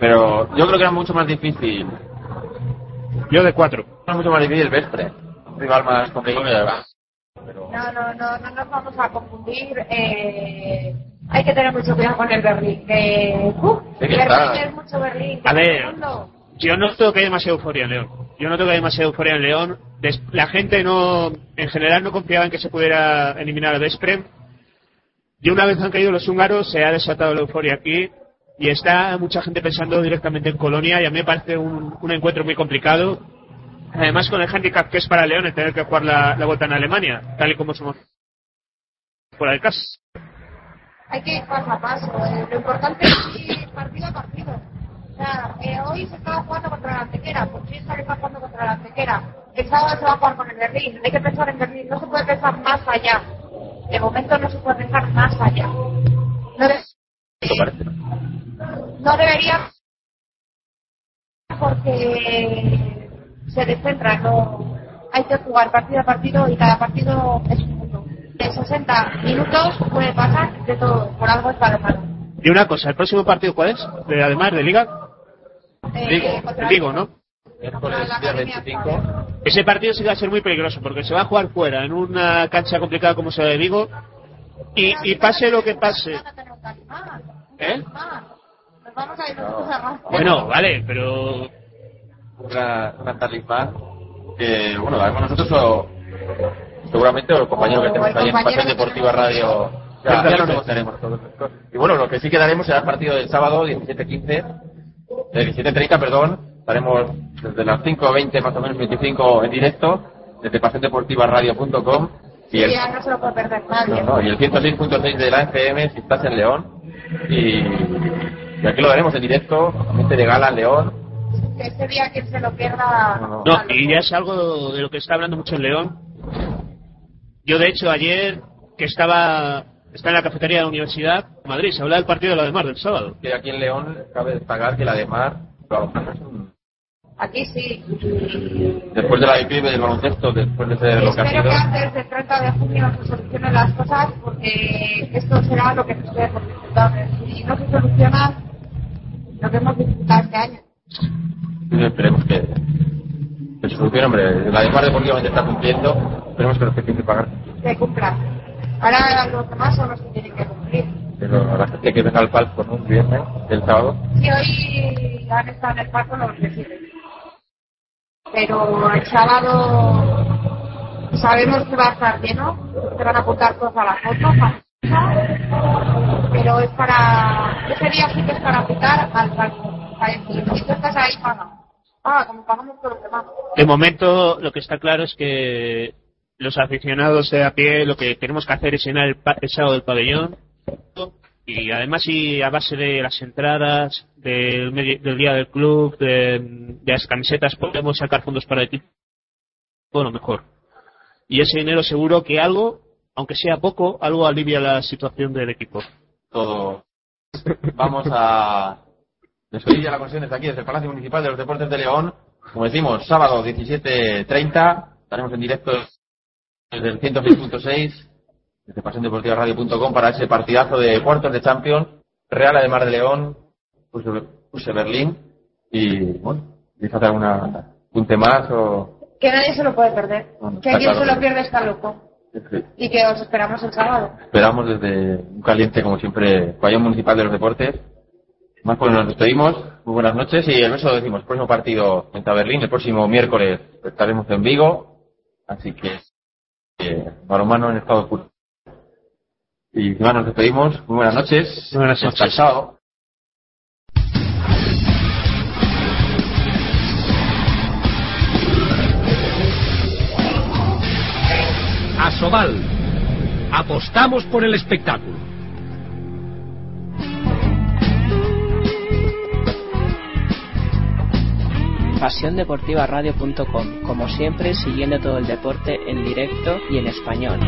Pero yo creo que era mucho más difícil. Yo de 4. Era mucho más difícil el Vespre. Un rival más complicado que el No, no, no, no nos vamos a confundir. Eh, hay que tener mucho cuidado con el Berlín. Que, uh, Sí que Berlín está. es mucho Berlín. que A ver, mundo- yo no creo que haya demasiada euforia en León. Yo no creo que haya demasiada euforia en León. La gente no, en general no confiaba en que se pudiera eliminar a Desprem. Y una vez han caído los húngaros, se ha desatado la euforia aquí. Y está mucha gente pensando directamente en Colonia. Y a mí me parece un, encuentro muy complicado. Además, con el handicap que es para León el tener que jugar la, la vuelta en Alemania, tal y como somos fuera de casa. hay que ir paso a paso. lo importante es ir partido a partido. Que hoy se estaba jugando contra la Antequera, pues sí está jugando contra la Antequera. el sábado se va a jugar con el Berlín. Hay que pensar en Berlín. No se puede pensar más allá. De momento no se puede pensar más allá. No, de- debería porque se descentra. No, hay que jugar partido a partido y cada partido es un mundo. En 60 minutos puede pasar de todo. Por algo es balonmano. Y una cosa, ¿el próximo partido cuál es? ¿De, además de Liga? Eh, Vigo, ¿no? Miércoles día 25. Ese partido sí va a ser muy peligroso porque se va a jugar fuera, en una cancha complicada como se de Vigo. Y, y pase lo que pase. ¿Eh? Nos vamos a ir. Bueno, vale, pero. Una, una talismán que, bueno, además nosotros o, seguramente los compañeros que tenemos ahí en Pasión Deportiva Radio ya, ya esto. Y bueno, lo que sí quedaremos será el partido del sábado 17-15, eh, 17-30, perdón, estaremos desde las 5.20 más o menos 25 en directo desde pasiondeportivaradio.com y el, Ya no se lo puede perder nadie. no, no, y el 106.6 de la FM si estás en León y, y aquí lo veremos en directo, mente de gala en León. Ese día quien se lo pierda. No, y ya es algo de lo que está hablando mucho en León. Yo, de hecho, ayer que estaba está en la cafetería de la Universidad de Madrid, se habla del partido de la de Mar del sábado. Que aquí en León cabe destacar que la de Mar, Aquí sí. después de la IP del baloncesto, después de ser lo que ha Espero que antes del 30 de junio se solucionen las cosas porque esto será lo que nos quede por disfrutar. Si no se soluciona lo que hemos disfrutado este año. y esperemos que, que se solucione, hombre, la de Mar deportivamente está cumpliendo, esperemos que los que tienen que pagar, Se cumpla. Ahora los demás son los que tienen que cumplir. pero la gente que venga al palco ¿no? el viernes, el sábado, Si hoy han estado en el parque, los reciben. Pero el sábado sabemos que va a estar lleno, se van a apuntar todos a la foto, pero es para, ese día sí que es para apuntar al palco. Para decir, si tú estás ahí, paga. Paga, como pagamos todos los demás. De momento, lo que está claro es que los aficionados de a pie lo que tenemos que hacer es llenar el, pa- del pabellón. Y además, y a base de las entradas, del, medi- del día del club, de, de las camisetas, podemos sacar fondos para el equipo. Bueno, mejor. Y ese dinero seguro que algo, aunque sea poco, algo alivia la situación del equipo. todo. Vamos a despedir ya la conexión desde aquí, desde el Palacio Municipal de los Deportes de León. Como decimos, sábado 17.30, estaremos en directo desde el 106.6, desde pasiondeportivaradio.com para ese partidazo de cuartos de Champions, Real de Mar de León, Puse, Berlín, y bueno, ¿quieres hacer alguna punte más o...? Que nadie se lo puede perder. Bueno, Que quien claro. se lo pierde está loco. Y que os esperamos el sábado. Esperamos desde un caliente, como siempre, Pabellón Municipal de los Deportes. Más pues nos despedimos. Muy buenas noches y el beso decimos. Próximo partido en Berlín. El próximo miércoles estaremos en Vigo. Así que, eh, balonmano en estado puro. Y nada, nos despedimos. Muy buenas noches. Buenas Hasta el sábado. Asobal. Apostamos por el espectáculo. pasiondeportivaradio.com, como siempre siguiendo todo el deporte en directo y en español.